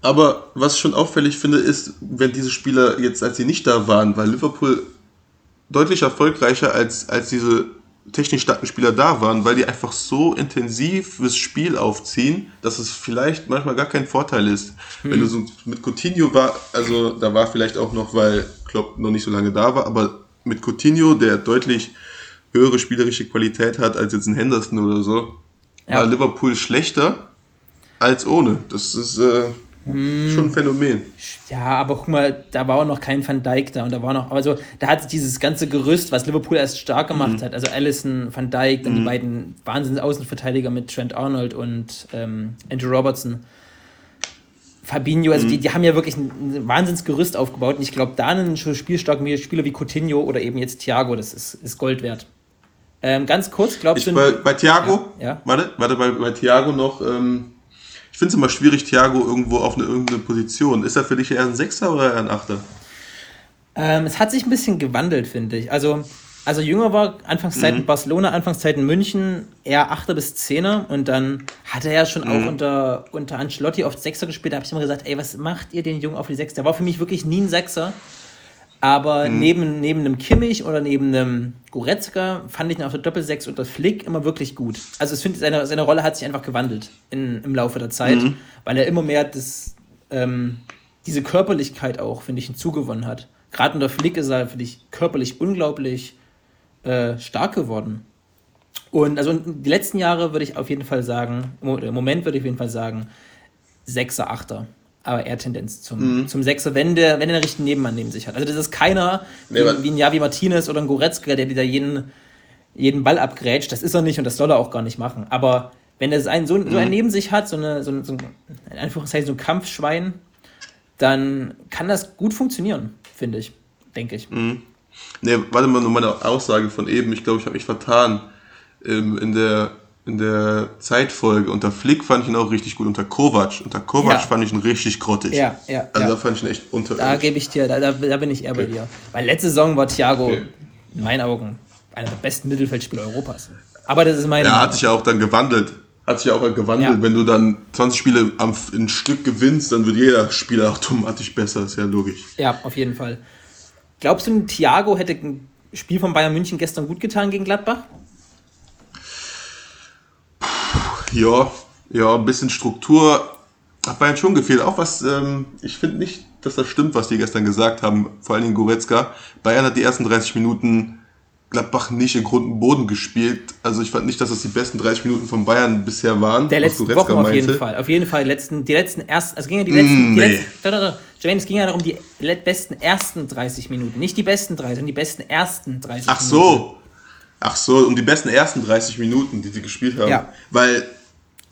[SPEAKER 3] Aber was ich schon auffällig finde, ist, wenn diese Spieler jetzt, als sie nicht da waren, war Liverpool deutlich erfolgreicher, als, als diese technisch starken Spieler da waren, weil die einfach so intensiv das Spiel aufziehen, dass es vielleicht manchmal gar kein Vorteil ist. Wenn du so mit Coutinho war, also da war vielleicht auch noch, weil Klopp noch nicht so lange da war, aber mit Coutinho, der deutlich höhere spielerische Qualität hat als jetzt ein Henderson oder so,
[SPEAKER 2] Ja.
[SPEAKER 3] war Liverpool schlechter als ohne. Das ist äh, schon ein Phänomen.
[SPEAKER 2] Ja, aber guck mal, da war auch noch kein Van Dijk da und da war noch, also da hat sich dieses ganze Gerüst, was Liverpool erst stark gemacht hat, also Allison, Van Dijk, dann die beiden Wahnsinns-Außenverteidiger mit Trent Arnold und ähm, Andrew Robertson. Fabinho, also die, die haben ja wirklich ein, ein Wahnsinnsgerüst aufgebaut und ich glaube, da einen spielstarken Spieler wie Coutinho oder eben jetzt Thiago, das ist, ist Gold wert. Ähm, ganz kurz, glaubst
[SPEAKER 3] Ich,
[SPEAKER 2] du...
[SPEAKER 3] bei, bei Thiago,
[SPEAKER 2] Ja, ja.
[SPEAKER 3] warte, warte, bei, bei Thiago noch, ähm, ich finde es immer schwierig, Thiago irgendwo auf eine irgendeine Position. Ist er für dich eher ein Sechser oder eher ein Achter?
[SPEAKER 2] Ähm, es hat sich ein bisschen gewandelt, finde ich. Also, also jünger war Anfangszeiten Barcelona, Anfangszeiten München eher Achter bis Zehner und dann hat er ja schon auch unter, unter Ancelotti oft Sechser gespielt. Da habe ich immer gesagt, ey, was macht ihr den Jungen auf die Sechs? Der war für mich wirklich nie ein Sechser. Aber neben, neben einem Kimmich oder neben einem Goretzka fand ich ihn auf der Doppelsechs unter Flick immer wirklich gut. Also ich finde, seine, seine Rolle hat sich einfach gewandelt in, im Laufe der Zeit, weil er immer mehr das, ähm, diese Körperlichkeit auch, finde ich, hinzugewonnen hat. Gerade unter Flick ist er, finde ich, körperlich unglaublich äh, stark geworden. Und also die letzten Jahre würde ich auf jeden Fall sagen, im Moment würde ich auf jeden Fall sagen, Sechser, Achter. Aber eher Tendenz zum, zum Sechser, wenn der, wenn der einen richtigen Nebenmann neben sich hat. Also das ist keiner
[SPEAKER 3] Nee,
[SPEAKER 2] wie, wie ein Javi Martinez oder ein Goretzka, der wieder jeden, jeden Ball abgrätscht. Das ist er nicht und das soll er auch gar nicht machen. Aber wenn er so einen, so, so einen neben sich hat, so, eine, so, ein- so ein, in Anführungszeichen so ein Kampfschwein, dann kann das gut funktionieren, finde ich. Denke ich.
[SPEAKER 3] Ne, warte mal, nur meine Aussage von eben. Ich glaube, ich habe mich vertan. Ähm, in, der, in der Zeitfolge unter Flick fand ich ihn auch richtig gut. Unter Kovac. Unter Kovac
[SPEAKER 2] Ja.
[SPEAKER 3] fand ich ihn richtig grottig.
[SPEAKER 2] Ja, ja,
[SPEAKER 3] Also
[SPEAKER 2] ja.
[SPEAKER 3] da fand ich ihn echt
[SPEAKER 2] Da
[SPEAKER 3] unterirdisch.
[SPEAKER 2] gebe ich dir, da, da, da bin ich eher bei dir. Weil letzte Saison war Thiago
[SPEAKER 3] Okay.
[SPEAKER 2] in meinen Augen einer der besten Mittelfeldspieler Europas. Aber das ist meine
[SPEAKER 3] Ja, hat sich ja auch dann gewandelt. Hat sich ja auch gewandelt.
[SPEAKER 2] Ja.
[SPEAKER 3] Wenn du dann 20 Spiele am ein Stück gewinnst, dann wird jeder Spieler automatisch besser. Ist ja logisch.
[SPEAKER 2] Ja, auf jeden Fall. Glaubst du, Thiago hätte ein Spiel von Bayern München gestern gut getan gegen Gladbach?
[SPEAKER 3] Ja, ja, ein bisschen Struktur hat Bayern schon gefehlt. Auch was, ähm, ich finde nicht, dass das stimmt, was die gestern gesagt haben, vor allen Dingen Goretzka. Bayern hat die ersten 30 Minuten Gladbach nicht in Grund und Boden gespielt. Also ich fand nicht, dass das die besten 30 Minuten von Bayern bisher waren.
[SPEAKER 2] Der letzten Woche auf jeden
[SPEAKER 3] meinte.
[SPEAKER 2] Fall. Auf jeden Fall. Die letzten, die letzten ersten, also es ging ja die letzten,
[SPEAKER 3] Mm,
[SPEAKER 2] die
[SPEAKER 3] nee.
[SPEAKER 2] letzten. Jermaine, es ging ja darum, die besten ersten 30 Minuten. Nicht die besten 30, sondern die besten ersten 30
[SPEAKER 3] Ach
[SPEAKER 2] Minuten.
[SPEAKER 3] so. Ach so, um die besten ersten 30 Minuten, die sie gespielt haben.
[SPEAKER 2] Ja.
[SPEAKER 3] Weil,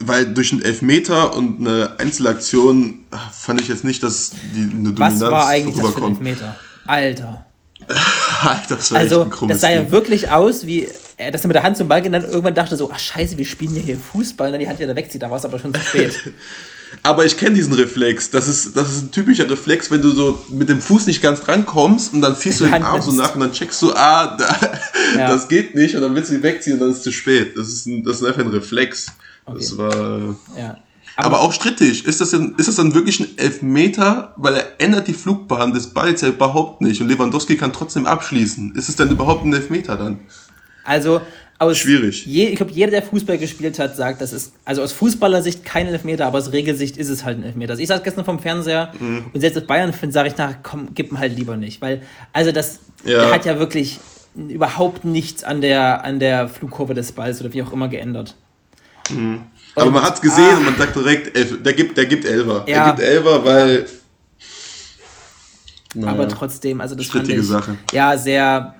[SPEAKER 3] weil durch einen Elfmeter und eine Einzelaktion ah, fand ich jetzt nicht, dass die eine
[SPEAKER 2] Was
[SPEAKER 3] Dominanz
[SPEAKER 2] war eigentlich das für ein. Elfmeter? Alter.
[SPEAKER 3] Alter, das war echt
[SPEAKER 2] Also,
[SPEAKER 3] ein krummes
[SPEAKER 2] das sah ja
[SPEAKER 3] Ding.
[SPEAKER 2] wirklich aus, wie er dass er mit der Hand zum Ball und dann irgendwann dachte so, ach scheiße, wir spielen ja hier Fußball und dann die Hand wieder wegzieht, da war es aber schon zu spät.
[SPEAKER 3] Aber ich kenne diesen Reflex. Das ist, das ist ein typischer Reflex, wenn du so mit dem Fuß nicht ganz rankommst und dann ziehst du den Arm so nach und dann checkst du, ah, da,
[SPEAKER 2] Ja.
[SPEAKER 3] das geht nicht und dann willst du ihn wegziehen und dann ist es zu spät. Das ist, ein, das ist einfach ein Reflex. Das war.
[SPEAKER 2] ja.
[SPEAKER 3] Aber, auch strittig. Ist das, denn, ist das dann wirklich ein Elfmeter? Weil er ändert die Flugbahn des Balls ja überhaupt nicht und Lewandowski kann trotzdem abschließen. Ist es dann überhaupt ein Elfmeter dann?
[SPEAKER 2] Also, aus
[SPEAKER 3] Schwierig.
[SPEAKER 2] Je, ich glaube, jeder, der Fußball gespielt hat, sagt, das ist, also aus Fußballersicht kein Elfmeter, aber aus Regelsicht ist es halt ein Elfmeter. Also ich saß gestern vom Fernseher
[SPEAKER 3] Mhm.
[SPEAKER 2] und selbst als Bayern-Fan sage ich nach, komm, gib ihm halt lieber nicht. Weil, also das,
[SPEAKER 3] Ja.
[SPEAKER 2] der hat ja wirklich überhaupt nichts an der, an der Flugkurve des Balls oder wie auch immer geändert.
[SPEAKER 3] Aber man hat's gesehen und man sagt direkt, Elf, der gibt, der gibt Elfer.
[SPEAKER 2] Ja.
[SPEAKER 3] Der gibt Elfer, weil.
[SPEAKER 2] Aber
[SPEAKER 3] Naja.
[SPEAKER 2] trotzdem, also das fand
[SPEAKER 3] Strittige
[SPEAKER 2] ich,
[SPEAKER 3] Sache.
[SPEAKER 2] ja, sehr,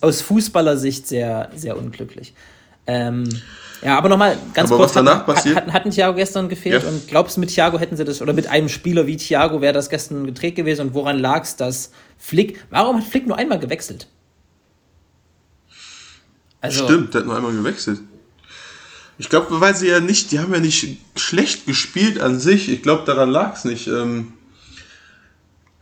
[SPEAKER 2] aus Fußballersicht sehr, sehr unglücklich. Ähm, ja, aber nochmal ganz
[SPEAKER 3] Aber
[SPEAKER 2] kurz,
[SPEAKER 3] was danach
[SPEAKER 2] hat,
[SPEAKER 3] passiert?
[SPEAKER 2] Hat, hatten Thiago gestern gefehlt
[SPEAKER 3] Ja.
[SPEAKER 2] und glaubst du, mit Thiago hätten sie das, oder mit einem Spieler wie Thiago wäre das gestern gedreht gewesen und woran lag es, dass Flick, warum hat Flick nur einmal gewechselt? Also,
[SPEAKER 3] Stimmt, der hat nur einmal gewechselt. Ich glaube, weil sie ja nicht, die haben ja nicht schlecht gespielt an sich. Ich glaube, daran lag es nicht. Ähm,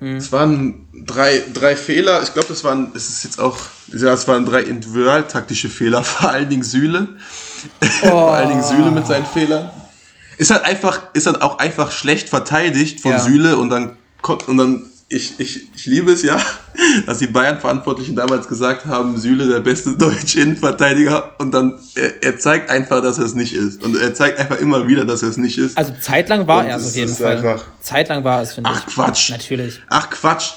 [SPEAKER 2] Hm.
[SPEAKER 3] Es waren drei, drei Fehler. Ich glaube, das waren, es ist jetzt auch, ja, es waren drei individualtaktische Fehler, vor allen Dingen Süle. vor allen Dingen Süle mit seinen Fehlern. Ist halt einfach, ist halt auch einfach schlecht verteidigt von
[SPEAKER 2] Ja.
[SPEAKER 3] Süle und dann, und dann, ich, ich, ich liebe es ja, dass die Bayern-Verantwortlichen damals gesagt haben, Süle der beste deutsche Innenverteidiger und dann, er, er zeigt einfach, dass er es nicht ist. Und er zeigt einfach immer wieder, dass er es nicht ist.
[SPEAKER 2] also zeitlang war
[SPEAKER 3] Und
[SPEAKER 2] er es auf jeden Fall.
[SPEAKER 3] einfach-
[SPEAKER 2] Zeitlang war es, finde ich.
[SPEAKER 3] Ach Quatsch.
[SPEAKER 2] Natürlich.
[SPEAKER 3] Ach Quatsch.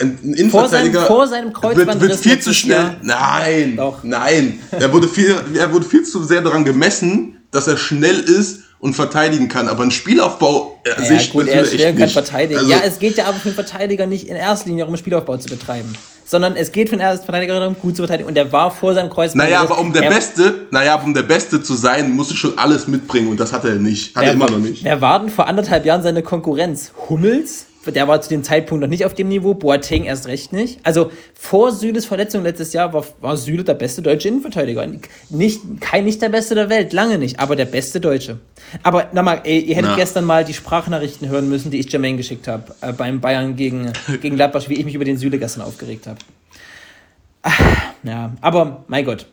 [SPEAKER 3] Ein, ein
[SPEAKER 2] Vor seinem,
[SPEAKER 3] Innenverteidiger
[SPEAKER 2] vor seinem
[SPEAKER 3] wird, wird viel zu schnell.
[SPEAKER 2] Jahr-
[SPEAKER 3] Nein,
[SPEAKER 2] Doch.
[SPEAKER 3] nein. Er wurde, viel, er wurde viel zu sehr daran gemessen, dass er schnell ist und verteidigen kann. Aber ein Spielaufbau äh,
[SPEAKER 2] Ja,
[SPEAKER 3] sich
[SPEAKER 2] gut, er und kann
[SPEAKER 3] nicht.
[SPEAKER 2] verteidigen.
[SPEAKER 3] Also,
[SPEAKER 2] ja, es geht ja aber für den Verteidiger nicht in erster Linie darum, Spielaufbau zu betreiben. Sondern es geht für den Verteidiger darum, gut zu verteidigen. Und der war vor seinem Kreuzband.
[SPEAKER 3] naja, aber um der
[SPEAKER 2] er,
[SPEAKER 3] Beste, naja, um der Beste zu sein, musst du schon alles mitbringen und das hat er nicht. Hat er immer noch nicht.
[SPEAKER 2] wer war denn vor anderthalb Jahren seine Konkurrenz? Hummels? Der war zu dem Zeitpunkt noch nicht auf dem Niveau, Boateng erst recht nicht. Also vor Süles Verletzung letztes Jahr war, war Süle der beste deutsche Innenverteidiger. Nicht, kein, nicht der beste der Welt, lange nicht, aber der beste Deutsche. Aber nochmal, ey, ihr hättet
[SPEAKER 3] Na.
[SPEAKER 2] gestern mal die Sprachnachrichten hören müssen, die ich Jermaine geschickt habe, äh, beim Bayern gegen, gegen Gladbach, wie ich mich über den Süle gestern aufgeregt habe. Ja, aber mein Gott,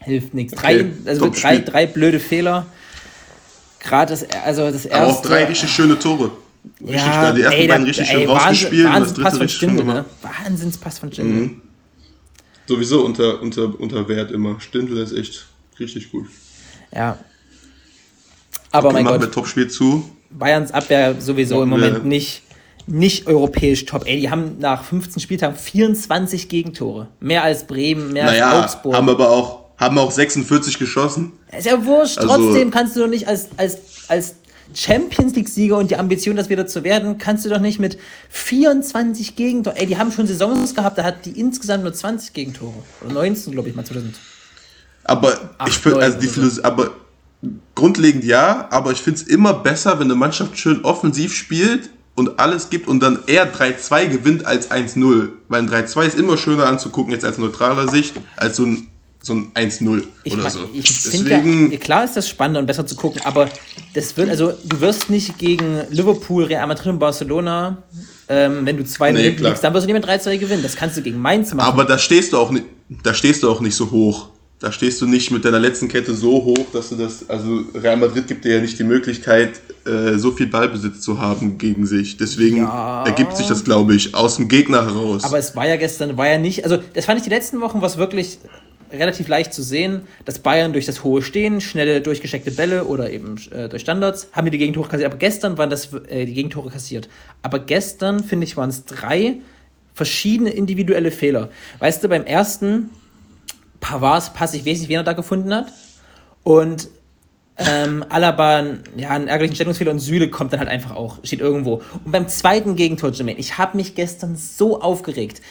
[SPEAKER 2] hilft nichts. Drei,
[SPEAKER 3] Okay,
[SPEAKER 2] also drei, drei blöde Fehler. Gerade das, also das erste.
[SPEAKER 3] Aber auch drei richtig schöne Tore. Richtig,
[SPEAKER 2] ja,
[SPEAKER 3] die ersten
[SPEAKER 2] ey,
[SPEAKER 3] beiden richtig
[SPEAKER 2] ey,
[SPEAKER 3] schön
[SPEAKER 2] Wahnsinn-
[SPEAKER 3] rausgespielt und das dritte
[SPEAKER 2] von
[SPEAKER 3] richtig schön
[SPEAKER 2] Stindl,
[SPEAKER 3] gemacht.
[SPEAKER 2] ne? Wahnsinnspass von Stindl.
[SPEAKER 3] Mhm. Sowieso unter, unter, unter Wert immer. Stindl ist echt richtig gut.
[SPEAKER 2] Ja. Aber
[SPEAKER 3] Okay,
[SPEAKER 2] mein
[SPEAKER 3] machen
[SPEAKER 2] Gott,
[SPEAKER 3] wir Topspiel zu.
[SPEAKER 2] Bayerns Abwehr sowieso im
[SPEAKER 3] Machen wir-
[SPEAKER 2] Moment nicht, nicht europäisch top. Ey, die haben nach 15 Spieltagen 24 Gegentore. Mehr als Bremen, mehr als
[SPEAKER 3] Naja,
[SPEAKER 2] Augsburg.
[SPEAKER 3] haben aber auch, haben auch 46 geschossen.
[SPEAKER 2] ist ja wurscht,
[SPEAKER 3] Also-
[SPEAKER 2] trotzdem kannst du doch nicht als, als, als Champions League-Sieger und die Ambition, das wieder zu werden, kannst du doch nicht mit 24 Gegentore. Ey, die haben schon Saisons gehabt, da hat die insgesamt nur 20 Gegentore. Oder 19, glaube ich, mal 2000.
[SPEAKER 3] Aber ich finde, also die. Philosophie, aber grundlegend ja, aber ich finde es immer besser, wenn eine Mannschaft schön offensiv spielt und alles gibt und dann eher 3-2 gewinnt als 1-0. Weil ein 3-2 ist immer schöner anzugucken, jetzt als neutraler Sicht, als so ein, so ein 1-0
[SPEAKER 2] Ich,
[SPEAKER 3] oder
[SPEAKER 2] mein,
[SPEAKER 3] so.
[SPEAKER 2] ich finde ja,
[SPEAKER 3] Deswegen,
[SPEAKER 2] klar ist das spannender und besser zu gucken, aber das wird, also du wirst nicht gegen Liverpool, Real Madrid und Barcelona, ähm, wenn du 2
[SPEAKER 3] Nee,
[SPEAKER 2] liegst, dann wirst du nicht mit 3-2 gewinnen. Das kannst du gegen Mainz machen.
[SPEAKER 3] aber da stehst du auch nicht, da stehst du auch nicht so hoch. Da stehst du nicht mit deiner letzten Kette so hoch, dass du das, also Real Madrid gibt dir ja nicht die Möglichkeit, äh, so viel Ballbesitz zu haben gegen sich. Deswegen
[SPEAKER 2] Ja.
[SPEAKER 3] ergibt sich das, glaube ich, aus dem Gegner heraus.
[SPEAKER 2] Aber es war ja gestern, war ja nicht, also das fand ich die letzten Wochen was wirklich relativ leicht zu sehen, dass Bayern durch das hohe Stehen, schnelle durchgesteckte Bälle oder eben äh, durch Standards, haben die die Gegentore kassiert. Aber gestern waren das äh, die Gegentore kassiert. Aber gestern, finde ich, waren es drei verschiedene individuelle Fehler. Weißt du, beim ersten Pavards Pass, ich weiß nicht, wen er da gefunden hat. Und ähm, Alaba, ja, einen ärgerlichen Stellungsfehler und Süle kommt dann halt einfach auch, steht irgendwo. Und beim zweiten Gegentor, Jermaine, ich habe mich gestern so aufgeregt.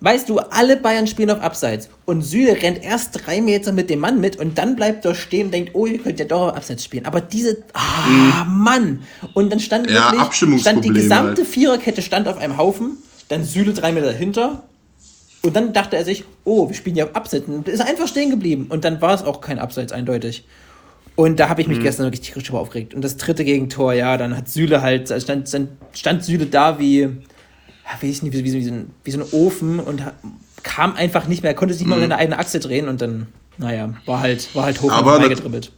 [SPEAKER 2] Weißt du, alle Bayern spielen auf Abseits und Süle rennt erst drei Meter mit dem Mann mit und dann bleibt er stehen und denkt, oh, ihr könnt ja doch auf Abseits spielen. Aber diese, ah, Mann! Und dann stand
[SPEAKER 3] Mhm. Ja,
[SPEAKER 2] wirklich, stand die
[SPEAKER 3] Abstimmungsprobleme
[SPEAKER 2] gesamte
[SPEAKER 3] halt.
[SPEAKER 2] Viererkette stand auf einem Haufen, dann Süle drei Meter dahinter und dann dachte er sich, oh, wir spielen ja auf Abseits. Und ist einfach stehen geblieben. Und dann war es auch kein Abseits eindeutig. Und da habe ich
[SPEAKER 3] Mhm.
[SPEAKER 2] mich gestern wirklich tierisch drüber aufgeregt. Und das dritte Gegentor, ja, dann hat Süle halt, also stand, stand, stand Süle da wie, ja, weiß ich nicht, wie, wie, wie, so ein, wie so ein Ofen und kam einfach nicht mehr, er konnte sich nicht mal um seine eigene Achse drehen und dann, naja, war halt, war halt hoch
[SPEAKER 3] Mhm. Aber
[SPEAKER 2] und
[SPEAKER 3] das-
[SPEAKER 2] gedribbelt.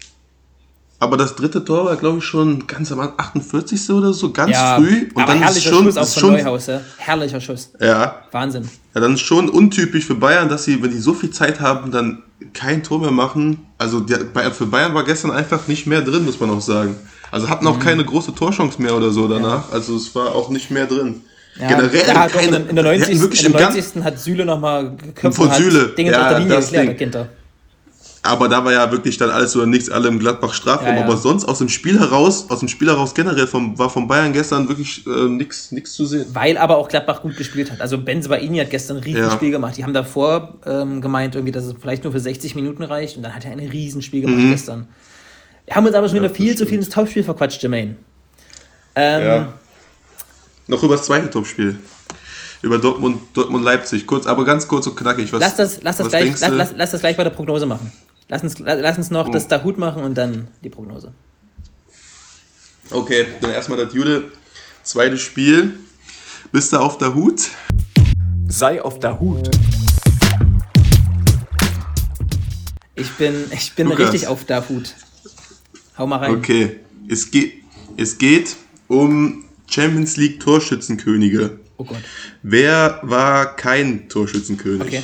[SPEAKER 3] aber das dritte Tor war, glaube ich, schon ganz am 48. oder so, ganz
[SPEAKER 2] Ja,
[SPEAKER 3] früh. Und dann ist
[SPEAKER 2] herrlicher
[SPEAKER 3] schon,
[SPEAKER 2] Schuss auch
[SPEAKER 3] ist
[SPEAKER 2] von
[SPEAKER 3] schon
[SPEAKER 2] Neuhaus, ja. Herrlicher Schuss.
[SPEAKER 3] ja,
[SPEAKER 2] Wahnsinn.
[SPEAKER 3] ja, dann ist schon untypisch für Bayern, dass sie, wenn die so viel Zeit haben, dann kein Tor mehr machen. Also der, für Bayern war gestern einfach nicht mehr drin, muss man auch sagen. Also hatten
[SPEAKER 2] Mhm.
[SPEAKER 3] auch keine große Torchance mehr oder so danach. Also es war auch nicht mehr drin.
[SPEAKER 2] Ja,
[SPEAKER 3] Generell
[SPEAKER 2] doch
[SPEAKER 3] keine,
[SPEAKER 2] in, in der
[SPEAKER 3] die hätten
[SPEAKER 2] 90.
[SPEAKER 3] wirklich
[SPEAKER 2] in der
[SPEAKER 3] im Gan-
[SPEAKER 2] 90. hat Süle nochmal geköpft
[SPEAKER 3] Von Süle.
[SPEAKER 2] Dinge
[SPEAKER 3] Ja,
[SPEAKER 2] auf der Linie
[SPEAKER 3] das
[SPEAKER 2] geklärt,
[SPEAKER 3] Ding. Aber da war ja wirklich dann alles oder nichts, alle im Gladbach Strafraum.
[SPEAKER 2] Ja, ja.
[SPEAKER 3] Aber sonst aus dem Spiel heraus, aus dem Spiel heraus generell vom, war von Bayern gestern wirklich äh, nichts zu sehen.
[SPEAKER 2] Weil aber auch Gladbach gut gespielt hat. Also Benzebaini hat gestern ein riesen
[SPEAKER 3] Ja.
[SPEAKER 2] Spiel gemacht. Die haben davor ähm, gemeint, irgendwie, dass es vielleicht nur für 60 Minuten reicht. Und dann hat er ein Riesenspiel gemacht
[SPEAKER 3] Mhm.
[SPEAKER 2] gestern. Wir haben uns aber schon wieder viel zu viel ins Topspiel verquatscht, Jermaine. Ähm,
[SPEAKER 3] Ja. Noch über das zweite Topspiel. Über Dortmund, Dortmund Leipzig. Kurz, aber ganz kurz und knackig. Was,
[SPEAKER 2] Lass das, lass das
[SPEAKER 3] was
[SPEAKER 2] gleich, lass, lass, lass das gleich bei der Prognose machen. Lass uns, lass uns noch
[SPEAKER 3] Oh.
[SPEAKER 2] das Dahut machen und dann die Prognose.
[SPEAKER 3] Okay, dann erstmal das Jude. Zweites Spiel. Bist du auf der Hut?
[SPEAKER 1] Sei auf der Hut.
[SPEAKER 2] Ich bin, ich bin
[SPEAKER 3] Lukas.
[SPEAKER 2] richtig auf Dahut. Hau mal rein.
[SPEAKER 3] Okay. Es geht, es geht um Champions League Torschützenkönige.
[SPEAKER 2] Oh Gott.
[SPEAKER 3] Wer war kein Torschützenkönig?
[SPEAKER 2] Okay.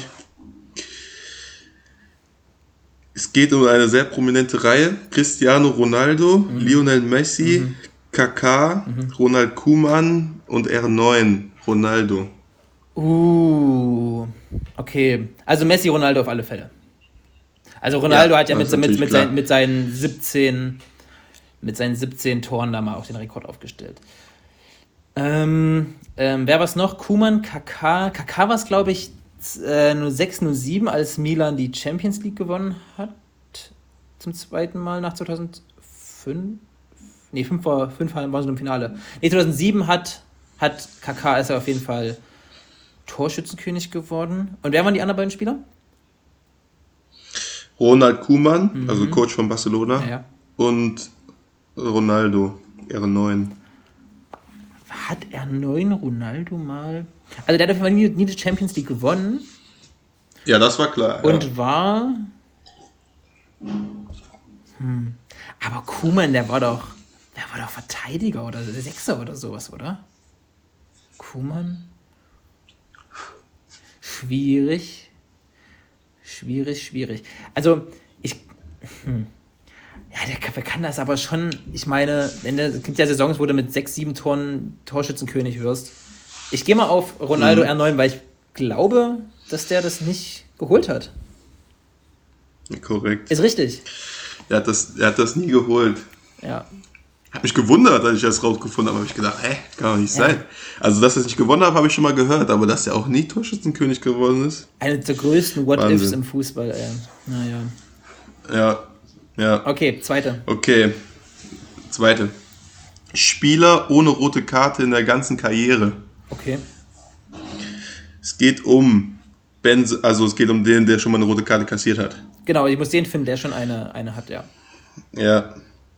[SPEAKER 3] Es geht um eine sehr prominente Reihe. Cristiano Ronaldo,
[SPEAKER 2] Mhm.
[SPEAKER 3] Lionel Messi, Kaká, Ronald Koeman und R9 Ronaldo.
[SPEAKER 2] Uh, okay. Also Messi, Ronaldo auf alle Fälle. Also Ronaldo
[SPEAKER 3] Ja,
[SPEAKER 2] hat ja mit, mit, mit, seinen, mit, seinen 17, mit seinen 17 Toren da mal auch den Rekord aufgestellt. Ähm, ähm, wer war's noch? Kuman, Kaká. Kaká war es, glaube ich, äh, nur 6-0-7, als Milan die Champions League gewonnen hat. Zum zweiten Mal nach 2005. Nee, 5 war, fünf waren sie im Finale. Nee, 2007 hat, hat Kaká ist er auf jeden Fall Torschützenkönig geworden. Und wer waren die anderen beiden Spieler?
[SPEAKER 3] Ronald Koeman, also Coach von Barcelona,
[SPEAKER 2] Mhm. Ja, ja.
[SPEAKER 3] und Ronaldo, R9.
[SPEAKER 2] Hat er neun Ronaldo mal? Also der hat auf jeden Fall nie, die Champions League gewonnen
[SPEAKER 3] Ja, das war klar.
[SPEAKER 2] und
[SPEAKER 3] ja.
[SPEAKER 2] war. Hm. Aber Kuman, der war doch. Der war doch Verteidiger oder Sechser oder sowas, oder? Kuman? Schwierig. Schwierig, schwierig. Also, ich. Hm. Ja, der, kann- der kann das aber schon. Ich meine, wenn der, es gibt ja Saisons, wo du mit sechs, sieben Toren Torschützenkönig wirst. Ich gehe mal auf Ronaldo
[SPEAKER 3] Mhm.
[SPEAKER 2] R9, weil ich glaube, dass der das nicht geholt hat.
[SPEAKER 3] Korrekt.
[SPEAKER 2] Ist richtig.
[SPEAKER 3] Er hat, das, er hat das nie geholt.
[SPEAKER 2] Ja.
[SPEAKER 3] Hat mich gewundert, als ich das rausgefunden habe. Habe ich gedacht, hä, kann doch nicht sein. Also, dass er es nicht gewonnen hat, habe ich schon mal gehört. Aber dass er auch nie Torschützenkönig geworden ist,
[SPEAKER 2] Eine der größten What-Ifs im Fußball, ey. Naja.
[SPEAKER 3] ja, ja.
[SPEAKER 2] Okay, zweite.
[SPEAKER 3] Okay. Zweite. Spieler ohne rote Karte in der ganzen Karriere.
[SPEAKER 2] Okay.
[SPEAKER 3] Es geht um Ben, also es geht um den, der schon mal eine rote Karte kassiert hat.
[SPEAKER 2] Genau, ich muss den finden, der schon eine, eine hat, ja.
[SPEAKER 3] Ja.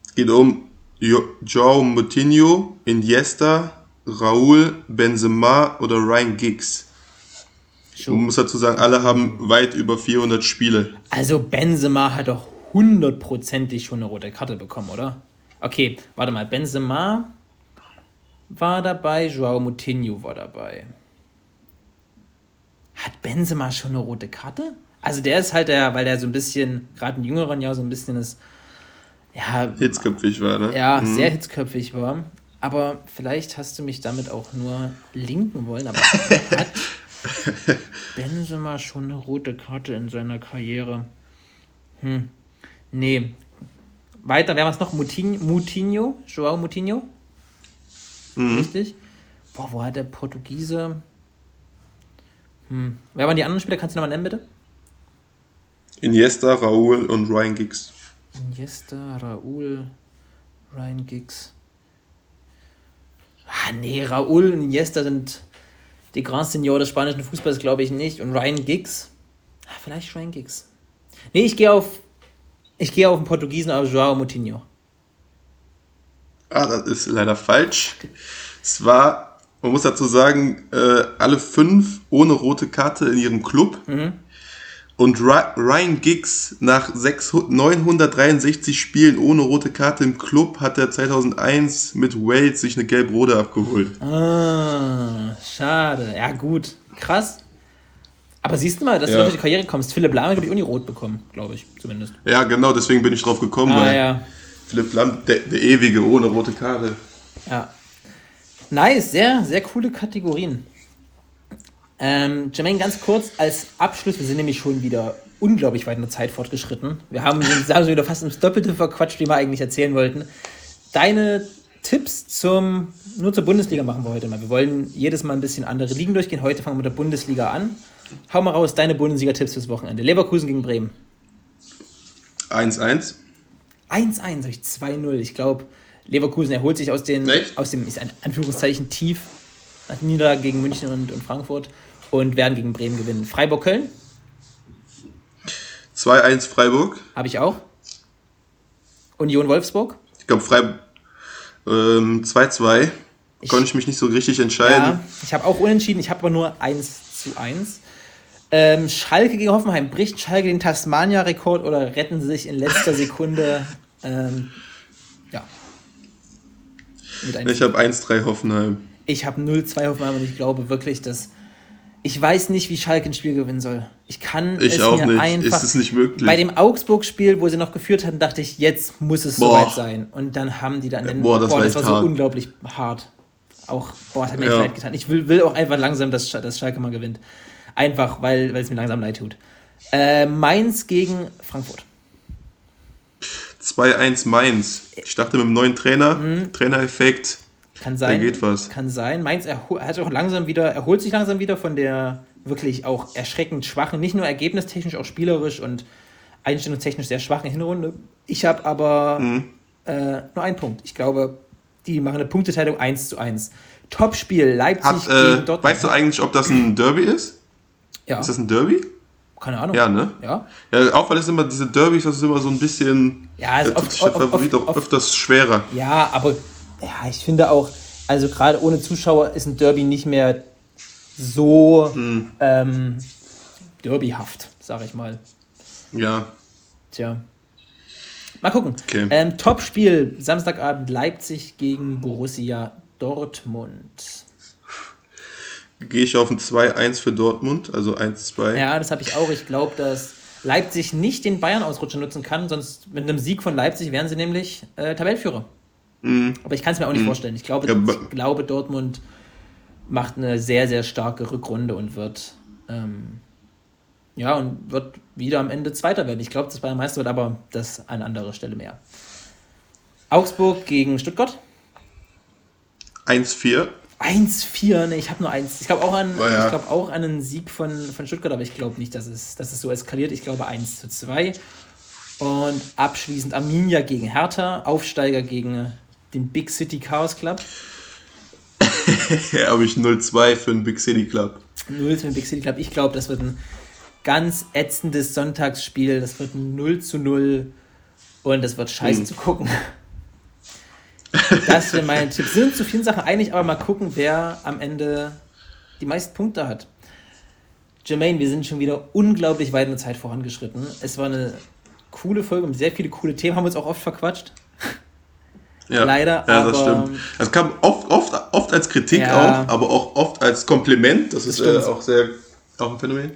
[SPEAKER 3] Es geht um jo Joao Moutinho, Iniesta, Raúl, Benzema oder Ryan Giggs. Man
[SPEAKER 2] Schon.
[SPEAKER 3] muss dazu sagen, alle haben weit über 400 Spiele.
[SPEAKER 2] Also Benzema hat doch hundertprozentig schon eine rote Karte bekommen, oder? Okay, warte mal. Benzema war dabei, Joao Moutinho war dabei. Hat Benzema schon eine rote Karte? Also der ist halt der, weil der so ein bisschen, gerade in jüngeren Jahren so ein bisschen ist, ja,
[SPEAKER 3] Hitzköpfig war, ne?
[SPEAKER 2] ja,
[SPEAKER 3] Mhm.
[SPEAKER 2] sehr hitzköpfig war. Aber vielleicht hast du mich damit auch nur linken wollen, aber hat Benzema schon eine rote Karte in seiner Karriere? Hm. Nee. Weiter, wer war es noch? Moutinho, Moutinho? Joao Moutinho?
[SPEAKER 3] Mhm.
[SPEAKER 2] Richtig? Boah, wo hat der Portugiese? Hm. Wer waren die anderen Spieler? Kannst du nochmal nennen, bitte?
[SPEAKER 3] Iniesta, Raúl und Ryan Giggs.
[SPEAKER 2] Iniesta, Raúl, Ryan Giggs. Ah, nee, Raúl und Iniesta sind die Grand Senior des spanischen Fußballs, glaube ich nicht. Und Ryan Giggs? Ah, vielleicht Ryan Giggs. Nee, ich gehe auf. Ich gehe auf den Portugiesen, auf Joao Moutinho.
[SPEAKER 3] Ah, das ist leider falsch. Es war, man muss dazu sagen, äh, alle fünf ohne rote Karte in ihrem Club.
[SPEAKER 2] Mhm.
[SPEAKER 3] Und Ry- Ryan Giggs nach 600 963 Spielen ohne rote Karte im Club hat er 2001 mit Wales sich eine gelb-rote abgeholt.
[SPEAKER 2] Ah, schade. Ja, gut. Krass. Aber siehst du mal, dass du
[SPEAKER 3] Ja.
[SPEAKER 2] durch die Karriere kommst. Philipp Lahm hat, glaube ich, Uni rot bekommen, glaube ich, zumindest.
[SPEAKER 3] Ja, genau, deswegen bin ich drauf gekommen,
[SPEAKER 2] Ah,
[SPEAKER 3] weil
[SPEAKER 2] ja.
[SPEAKER 3] Philipp Lamm, der, der ewige ohne rote Karte.
[SPEAKER 2] Ja. Nice, sehr, sehr coole Kategorien. Ähm, Jermaine, ganz kurz als Abschluss, wir sind nämlich schon wieder unglaublich weit in der Zeit fortgeschritten. Wir haben wir wieder fast ins Doppelte verquatscht, wie wir eigentlich erzählen wollten. Deine Tipps zum, nur zur Bundesliga machen wir heute mal. Wir wollen jedes Mal ein bisschen andere Ligen durchgehen. Heute fangen wir mit der Bundesliga an. Hau mal raus, deine Bundesliga-Tipps fürs Wochenende. Leverkusen gegen Bremen.
[SPEAKER 3] 1-1.
[SPEAKER 2] 1-1, habe ich 2-0. Ich glaube, Leverkusen erholt sich aus, den,
[SPEAKER 3] Echt?
[SPEAKER 2] aus dem, ist ein Anführungszeichen, tief nach Niederlage gegen München und, und Frankfurt und werden gegen Bremen gewinnen. Freiburg-Köln
[SPEAKER 3] 2-1 Freiburg.
[SPEAKER 2] habe ich auch. Union Wolfsburg.
[SPEAKER 3] Ich glaube Freiburg ähm, 2-2. Konnte ich mich nicht so richtig entscheiden.
[SPEAKER 2] Ja, ich habe auch unentschieden. Ich habe aber nur 1 zu 1. Ähm, Schalke gegen Hoffenheim. Bricht Schalke den Tasmania-Rekord oder retten sie sich in letzter Sekunde? Ähm, ja.
[SPEAKER 3] Ich habe 1-3 Hoffenheim.
[SPEAKER 2] Ich habe 0-2 Hoffenheim und ich glaube wirklich, dass. Ich weiß nicht, wie Schalke ein Spiel gewinnen soll. Ich kann
[SPEAKER 3] Ich
[SPEAKER 2] es
[SPEAKER 3] auch
[SPEAKER 2] mir
[SPEAKER 3] nicht.
[SPEAKER 2] einfach.
[SPEAKER 3] Ist es nicht möglich?
[SPEAKER 2] Bei dem Augsburg-Spiel, wo sie noch geführt hatten, dachte ich, jetzt muss es
[SPEAKER 3] Boah.
[SPEAKER 2] soweit sein. Und dann haben die dann. Den,
[SPEAKER 3] Boah, das war
[SPEAKER 2] das war so
[SPEAKER 3] hart.
[SPEAKER 2] unglaublich hart. Auch, boah, das hat mir echt
[SPEAKER 3] Ja.
[SPEAKER 2] leid getan. Ich will, will auch einfach langsam, dass, dass Schalke mal gewinnt. Einfach, weil, es mir langsam leid tut. Äh, Mainz gegen Frankfurt.
[SPEAKER 3] 2-1 Mainz. Ich dachte mit dem neuen Trainer,
[SPEAKER 2] Mhm.
[SPEAKER 3] Trainereffekt,
[SPEAKER 2] Kann
[SPEAKER 3] da
[SPEAKER 2] sein.
[SPEAKER 3] geht was.
[SPEAKER 2] Kann sein. Mainz hat auch langsam wieder, erholt sich langsam wieder von der wirklich auch erschreckend schwachen, nicht nur ergebnistechnisch, auch spielerisch und einstellungstechnisch sehr schwachen Hinrunde. Ich habe aber
[SPEAKER 3] Mhm.
[SPEAKER 2] äh, nur einen Punkt. Ich glaube, die machen eine Punkteteilung 1 zu 1. Topspiel Leipzig
[SPEAKER 3] Hat,
[SPEAKER 2] gegen
[SPEAKER 3] äh,
[SPEAKER 2] Dortmund.
[SPEAKER 3] weißt du eigentlich, ob das ein Derby ist?
[SPEAKER 2] Ja,
[SPEAKER 3] Ist das ein Derby?
[SPEAKER 2] keine Ahnung.
[SPEAKER 3] Ja, ne?
[SPEAKER 2] Ja,
[SPEAKER 3] Ja, auch weil es immer diese Derbys, das ist immer so ein bisschen.
[SPEAKER 2] Ja,
[SPEAKER 3] da
[SPEAKER 2] oft-
[SPEAKER 3] der Favorit
[SPEAKER 2] oft-
[SPEAKER 3] auch öfters schwerer.
[SPEAKER 2] ja aber ja, ich finde auch, also gerade ohne Zuschauer ist ein Derby nicht mehr so
[SPEAKER 3] Hm.
[SPEAKER 2] ähm, derbyhaft, sag ich mal.
[SPEAKER 3] Ja.
[SPEAKER 2] Tja. Mal gucken.
[SPEAKER 3] Okay.
[SPEAKER 2] Ähm, Top-Spiel, Samstagabend Leipzig gegen Borussia Dortmund.
[SPEAKER 3] Gehe ich auf ein 2-1 für Dortmund, also 1-2.
[SPEAKER 2] Ja, das habe ich auch. Ich glaube, dass Leipzig nicht den Bayern-Ausrutscher nutzen kann, sonst mit einem Sieg von Leipzig wären sie nämlich äh, Tabellführer. Aber ich kann es mir auch nicht vorstellen. Ich glaube.
[SPEAKER 3] Ja,
[SPEAKER 2] ich glaube, Dortmund macht eine sehr, sehr starke Rückrunde und wird ähm, ja und wird wieder am Ende Zweiter werden. Ich glaube, dass Bayern Meister wird, aber das an anderer Stelle mehr. Augsburg gegen Stuttgart.
[SPEAKER 3] 1-4.
[SPEAKER 2] 1-4, ne, ich habe nur eins. Ich glaube auch, an,
[SPEAKER 3] ja.
[SPEAKER 2] ich glaub auch an einen Sieg von, von Stuttgart, aber ich glaube nicht, dass es, dass es so eskaliert. Ich glaube 1 zu 2. Und abschließend Arminia gegen Hertha, Aufsteiger gegen den Big City Chaos Club.
[SPEAKER 3] Ja, habe ich 0-2 für den Big City Club.
[SPEAKER 2] 0 für den Big City Club. Ich glaube, das wird ein ganz ätzendes Sonntagsspiel. Das wird ein 0 zu 0 und das wird scheiße zu gucken. Das wäre mein Tipp. Sind zu vielen Sachen einig, aber mal gucken, wer am Ende die meisten Punkte hat. Jermaine, wir sind schon wieder unglaublich weit in der Zeit vorangeschritten. Es war eine coole Folge mit sehr viele coole Themen, haben wir uns auch oft verquatscht.
[SPEAKER 3] Ja.
[SPEAKER 2] Leider,
[SPEAKER 3] Ja, das
[SPEAKER 2] aber-
[SPEAKER 3] stimmt. Es kam oft, oft, oft als Kritik
[SPEAKER 2] Ja.
[SPEAKER 3] auch, aber auch oft als Kompliment. Das ist äh, auch sehr auch ein Phänomen.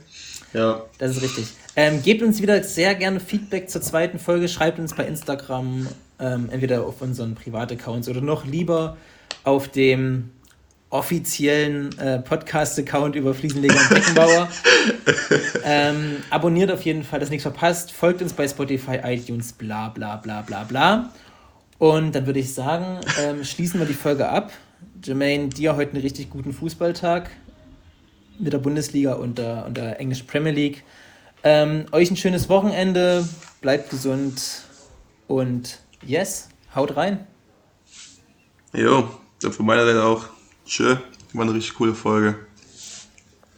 [SPEAKER 3] Ja.
[SPEAKER 2] Das ist richtig. Ähm, gebt uns wieder sehr gerne Feedback zur zweiten Folge. Schreibt uns bei Instagram, ähm, entweder auf unseren Privataccounts oder noch lieber auf dem offiziellen äh, Podcast-Account über Fliesenleger und Beckenbauer. ähm, abonniert auf jeden Fall, dass nichts verpasst. Folgt uns bei Spotify, iTunes, bla bla bla bla bla. Und dann würde ich sagen, ähm, schließen wir die Folge ab. Jermaine, dir heute einen richtig guten Fußballtag mit der Bundesliga und der, und der englischen Premier League. Ähm, euch ein schönes Wochenende, bleibt gesund und yes, haut rein.
[SPEAKER 3] Jo, dann von meiner Seite auch. Tschö. War eine richtig coole Folge.